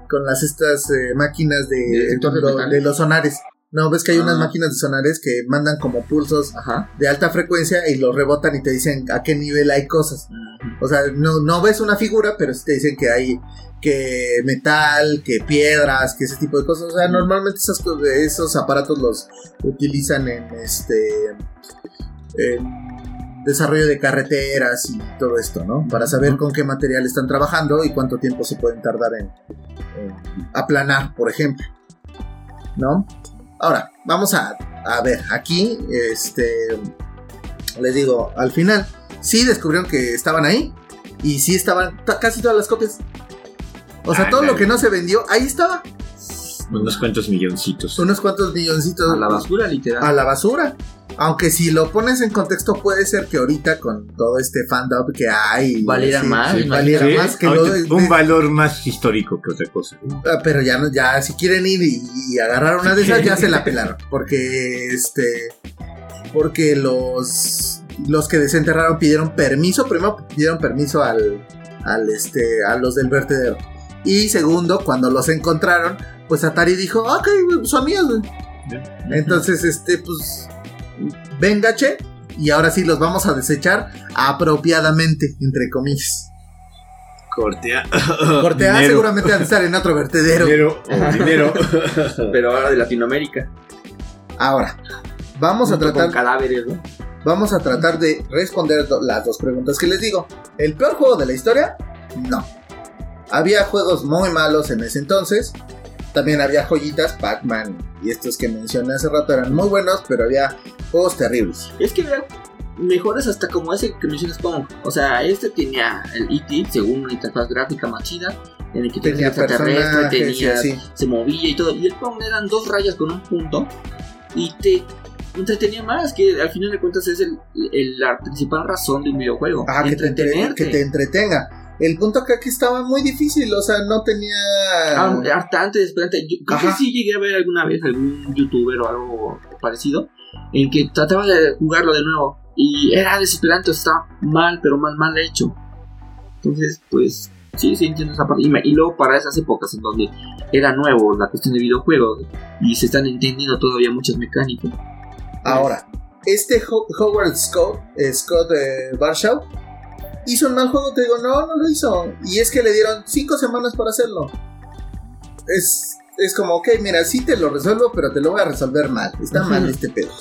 Con las estas eh, máquinas de, ¿De de los sonares. No, ves que hay unas Ah. máquinas de sonares que mandan como pulsos Ajá. de alta frecuencia y los rebotan y te dicen a qué nivel hay cosas. O sea, no, no ves una figura, pero sí te dicen que hay que metal, que piedras, que ese tipo de cosas. O sea, normalmente esas, esos aparatos los utilizan en este en desarrollo de carreteras y todo esto, ¿no? Para saber con qué material están trabajando y cuánto tiempo se pueden tardar en, en aplanar, por ejemplo. ¿No? Ahora, vamos a, a ver, aquí, este, les digo, al final, sí descubrieron que estaban ahí y sí estaban ta- casi todas las copias. O sea, Ah, todo lo que no se vendió, ahí estaba. Unos cuantos milloncitos. Unos cuantos milloncitos A la basura, literal. a la basura. Aunque si lo pones en contexto, puede ser que ahorita con todo este fandom que hay, Valiera más, sí, imagínate. valiera Sí, más que lo de- un valor más histórico que otra cosa. Ah, pero ya no, ya si quieren ir y, y agarrar una de esas, ya se la pelaron. Porque este. Porque los. Los que desenterraron pidieron permiso. Primero pidieron permiso al. al este. a los del vertedero. Y segundo, cuando los encontraron, pues Atari dijo, ok, son míos, güey". Entonces, este, pues. Venga, che. Y ahora sí los vamos a desechar apropiadamente, entre comillas. Cortea. Corte A Dinero. seguramente van a estar en otro vertedero. Dinero. dinero. Pero ahora de Latinoamérica. Ahora, vamos a tratar Con cadáveres, ¿no? vamos a tratar de responder do- las dos preguntas que les digo. ¿El peor juego de la historia? No. Había juegos muy malos en ese entonces. También había joyitas, Pac-Man y estos que mencioné hace rato eran muy buenos, pero había juegos terribles. Es que vean, mejores hasta como ese que mencionas Pong. O sea, este tenía el E.T. según una interfaz gráfica más chida. En el que tenía extraterrestre, tenía, se movía y todo. Y el Pong eran dos rayas con un punto. Y te entretenía más, que al final de cuentas es el, el- la principal razón de un videojuego. Ajá, que te, entretenerte. que te entretenga. El punto acá que estaba muy difícil, o sea, no tenía... Ah, hartante, desesperante. Yo creo Ajá. que sí llegué a ver alguna vez algún youtuber o algo parecido en que trataba de jugarlo de nuevo y era desesperante, o sea, estaba mal, pero mal, mal hecho. Entonces, pues sí, sí entiendo esa parte. Y, me- y luego para esas épocas en donde era nuevo la cuestión de videojuegos y se están entendiendo todavía muchas mecánicas. Ahora, este Ho- Howard Scott, eh, Scott eh, Barshaw hizo un mal juego, te digo, no, no lo hizo. Y es que le dieron cinco semanas para hacerlo. Es, es como, ok, mira, sí te lo resuelvo, pero te lo voy a resolver mal. Está mal este pedo.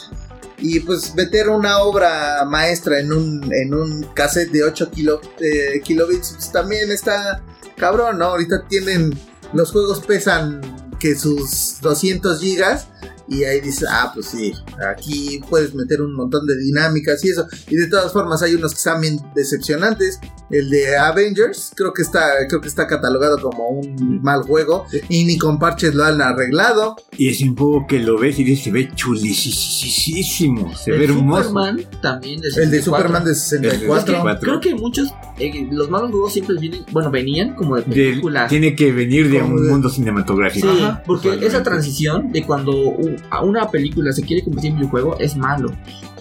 Y pues meter una obra maestra en un, en un cassette de 8 kilo, eh, kilobits pues, también está cabrón, ¿no? Ahorita tienen, los juegos pesan que sus 200 gigas y ahí dices, ah, pues sí, aquí puedes meter un montón de dinámicas y eso. Y de todas formas hay unos que están bien decepcionantes. El de Avengers creo que está, creo que está catalogado como un mal juego y ni con parches lo han arreglado. Y es un juego que lo ves y dices, se ve chulisísimo. Se ve el hermoso. Superman también de El de 64. Superman de El de 64. 64. Creo que muchos, eh, los malos juegos siempre vienen, bueno, venían como de De- películas. tiene que venir de un de- mundo Sí, cinematográfico. Ajá, porque esa transición de cuando u- a una película se quiere convertir en videojuego es malo.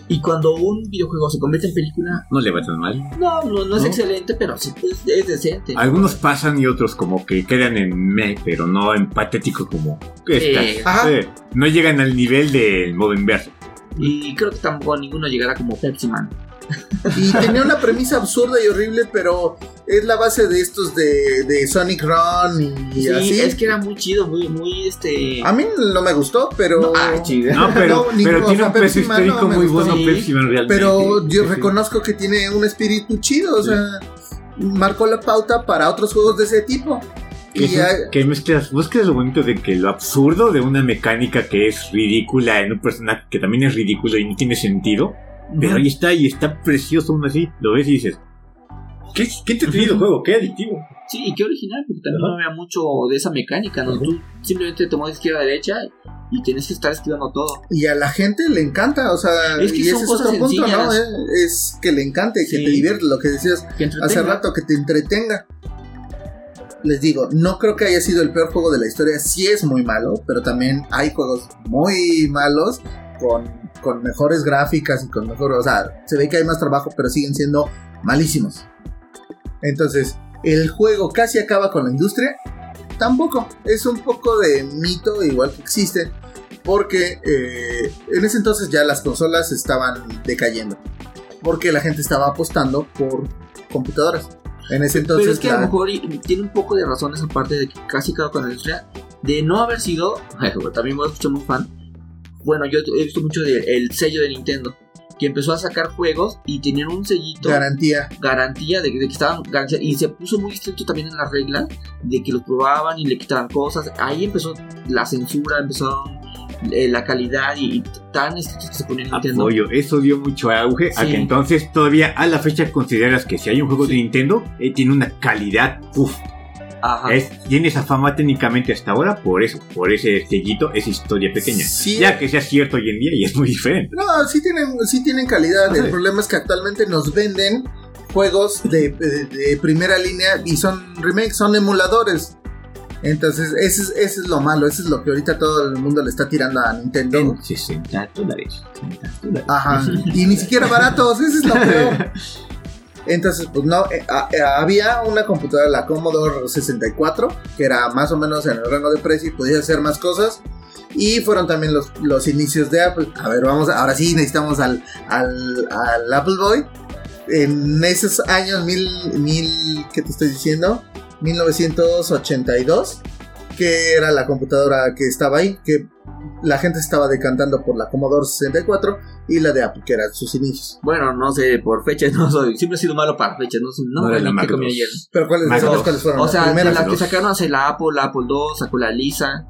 Y cuando un videojuego se convierte en película, No le va tan mal. no, no, no es ¿No? excelente, pero sí pues, es decente. Algunos pasan y otros como que quedan en me, pero no en patético como esta. Eh, Ajá. Eh, no llegan al nivel del modo inverso. y creo que tampoco ninguno llegará como Pepsi Man. Y tenía una premisa absurda y horrible, pero es la base de estos de, de Sonic Run y Sí, así. es que era muy chido, muy, muy este. A mí no me gustó, pero. No, ah, chido. No, pero, No, pero tiene un peso histórico muy gustó. bueno Sí. Pepsi Man realmente. Pero yo Sí, sí. reconozco que tiene un espíritu chido, o sea, marcó la pauta para otros juegos de ese tipo. Que, Y es- que mezclas, buscas lo bonito de que lo absurdo de una mecánica que es ridícula en un personaje que también es ridículo y no tiene sentido, pero ahí está y está precioso aún así. Lo ves y dices, qué, qué entretenido juego, qué adictivo. Sí, y qué original, porque también no había mucho de esa mecánica, ¿no? Ajá. Tú simplemente te mueves izquierda a derecha y tienes que estar esquivando todo. y a la gente le encanta, o sea, Es que y son ese es otro punto, ¿no? Eh, Es que le encante, que Sí. te divierte, lo que decías Que hace rato, que te entretenga. Les digo, no creo que haya sido el peor juego de la historia, sí es muy malo, pero también hay juegos muy malos con, con mejores gráficas y con mejor, o sea, se ve que hay más trabajo, pero siguen siendo malísimos. Entonces, ¿el juego casi acaba con la industria? Tampoco, es un poco de mito, igual que existe, porque eh, en ese entonces ya las consolas estaban decayendo, porque la gente estaba apostando por computadoras. En ese entonces Pero es que a lo mejor tiene un poco de razón esa parte de que casi acaba con la industria, de no haber sido, también voy a escuchar muy fan, bueno, yo he visto mucho del sello de Nintendo, que empezó a sacar juegos y tenían un sellito Garantía. garantía de, de que estaban garantía, y se puso muy estricto también en las reglas de que los probaban y le quitaban cosas. Ahí empezó la censura, empezó eh, la calidad y, y tan estrictos que se ponía Nintendo. Apoyo, eso dio mucho auge a Sí. que entonces todavía a la fecha consideras que si hay un juego de Nintendo, eh, tiene una calidad, uff, Ajá. es, tiene esa fama técnicamente hasta ahora por eso, por ese sellito, esa historia pequeña. Sí. Ya que sea cierto hoy en día y es muy diferente. No, sí tienen, sí tienen calidad. Ah, El problema es que actualmente nos venden juegos de, de- de primera línea y son remakes, son emuladores. Entonces, ese es, ese es lo malo, eso es lo que ahorita todo el mundo le está tirando a Nintendo. En 60 dólares. 60 dólares. Ajá. Y ni siquiera baratos, ese es lo peor. Entonces, pues no, eh, a- eh, había una computadora, la Commodore 64, que era más o menos en el rango de precio y podía hacer más cosas. Y fueron también los, los inicios de Apple. A ver, vamos, ahora sí necesitamos al, al, al Apple Boy. En esos años, mil, mil, ¿qué te estoy diciendo? 1982, que era la computadora que estaba ahí, que la gente estaba decantando por la Commodore 64 y la de Apple, que eran sus inicios. Bueno, no sé, por fechas no soy. Siempre he sido malo para fechas, no sé. No, No la qué Mac comí 2. ayer. Pero ¿cuáles, Mac ¿sabes dos. cuáles fueron O sea, primeras? las que sacaron hace la Apple, la Apple II, sacó la Lisa.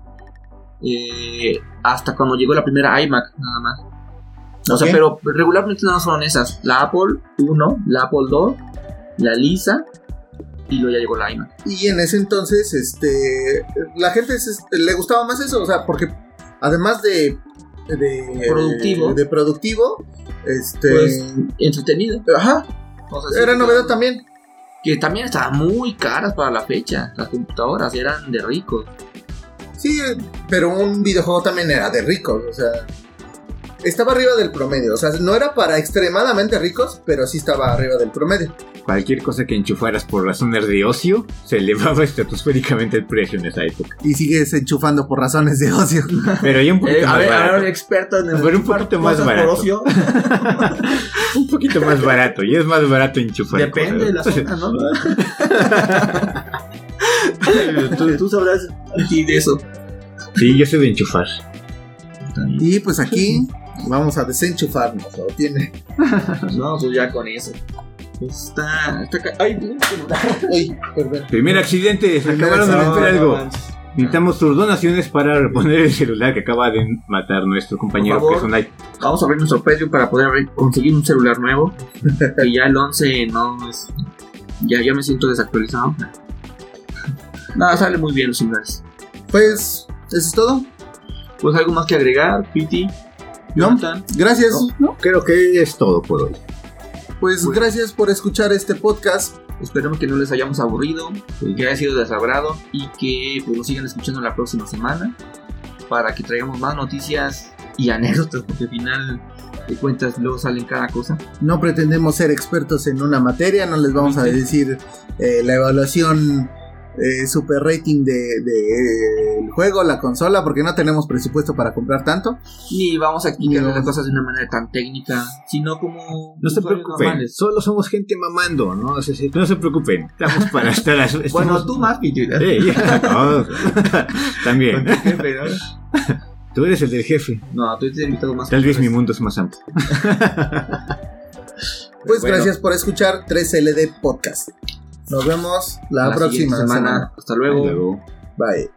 eh, hasta cuando llegó la primera iMac, nada más. O sea, pero regularmente no fueron esas. La Apple 1, la Apple II, la Lisa y luego ya llegó la iMac. Y en ese entonces, este, la gente se- le gustaba más eso, o sea, porque además de, de Productivo. de productivo, este, Pues entretenido. ajá, O sea, sí, era novedad también. Que también estaban muy caras para la fecha. Las computadoras eran de ricos. Sí, pero un videojuego también era de ricos, o sea, estaba arriba del promedio, o sea, no era para extremadamente ricos, pero sí estaba arriba del promedio. Cualquier cosa que enchufaras por razones de ocio se elevaba estratosféricamente el precio en esa época. Y sigues enchufando por razones de ocio. Pero ya un poquito Eh, a más ver, barato. ahora un experto en Pero un poquito más cosas por barato. ocio. Un poquito más barato. Y es más barato enchufar. Depende de la cosas. zona, ¿no? tú, tú sabrás de eso. Sí, yo sé de enchufar. Y pues aquí vamos a desenchufarnos, ¿o tiene? No, pues ya con eso. Pues está. está ca- Ay, tengo un celular. Uy, perdón. Primer accidente, se Primer acabaron de accidente. romper no algo. Necesitamos tus donaciones para reponer el celular que acaba de matar nuestro compañero Por favor. personal. Vamos a abrir nuestro Patreon para poder abrir- conseguir un celular nuevo. que ya el 11 no es. Ya, ya me siento desactualizado. Nada, sale muy bien los celulares. Pues, eso es todo. Pues algo más que agregar, Piti. ¿No? Gracias. Creo que es todo por hoy. Pues Bueno. gracias por escuchar este podcast. Esperemos que no les hayamos aburrido, que haya sido desagrado y que pues, nos sigan escuchando la próxima semana para que traigamos más noticias y anécdotas, porque al final de cuentas luego salen cada cosa. No pretendemos ser expertos en una materia, no les vamos a decir eh, la evaluación eh, super rating de, de, el juego, la consola, porque no tenemos presupuesto para comprar tanto. Ni vamos a explicar las cosas de una manera tan técnica, sino como No se preocupen, normales. solo somos gente mamando, ¿no? No se, no se preocupen, estamos para estar... estamos- Bueno, tú más. ¿no? Sí, ya, todos. También. Tú eres el del jefe. No, tú eres el invitado más. Tal vez mi mundo es más amplio. Pues Bueno. gracias por escuchar 3LD Podcast. Nos vemos la, La próxima semana. Hasta luego. Luego. Bye.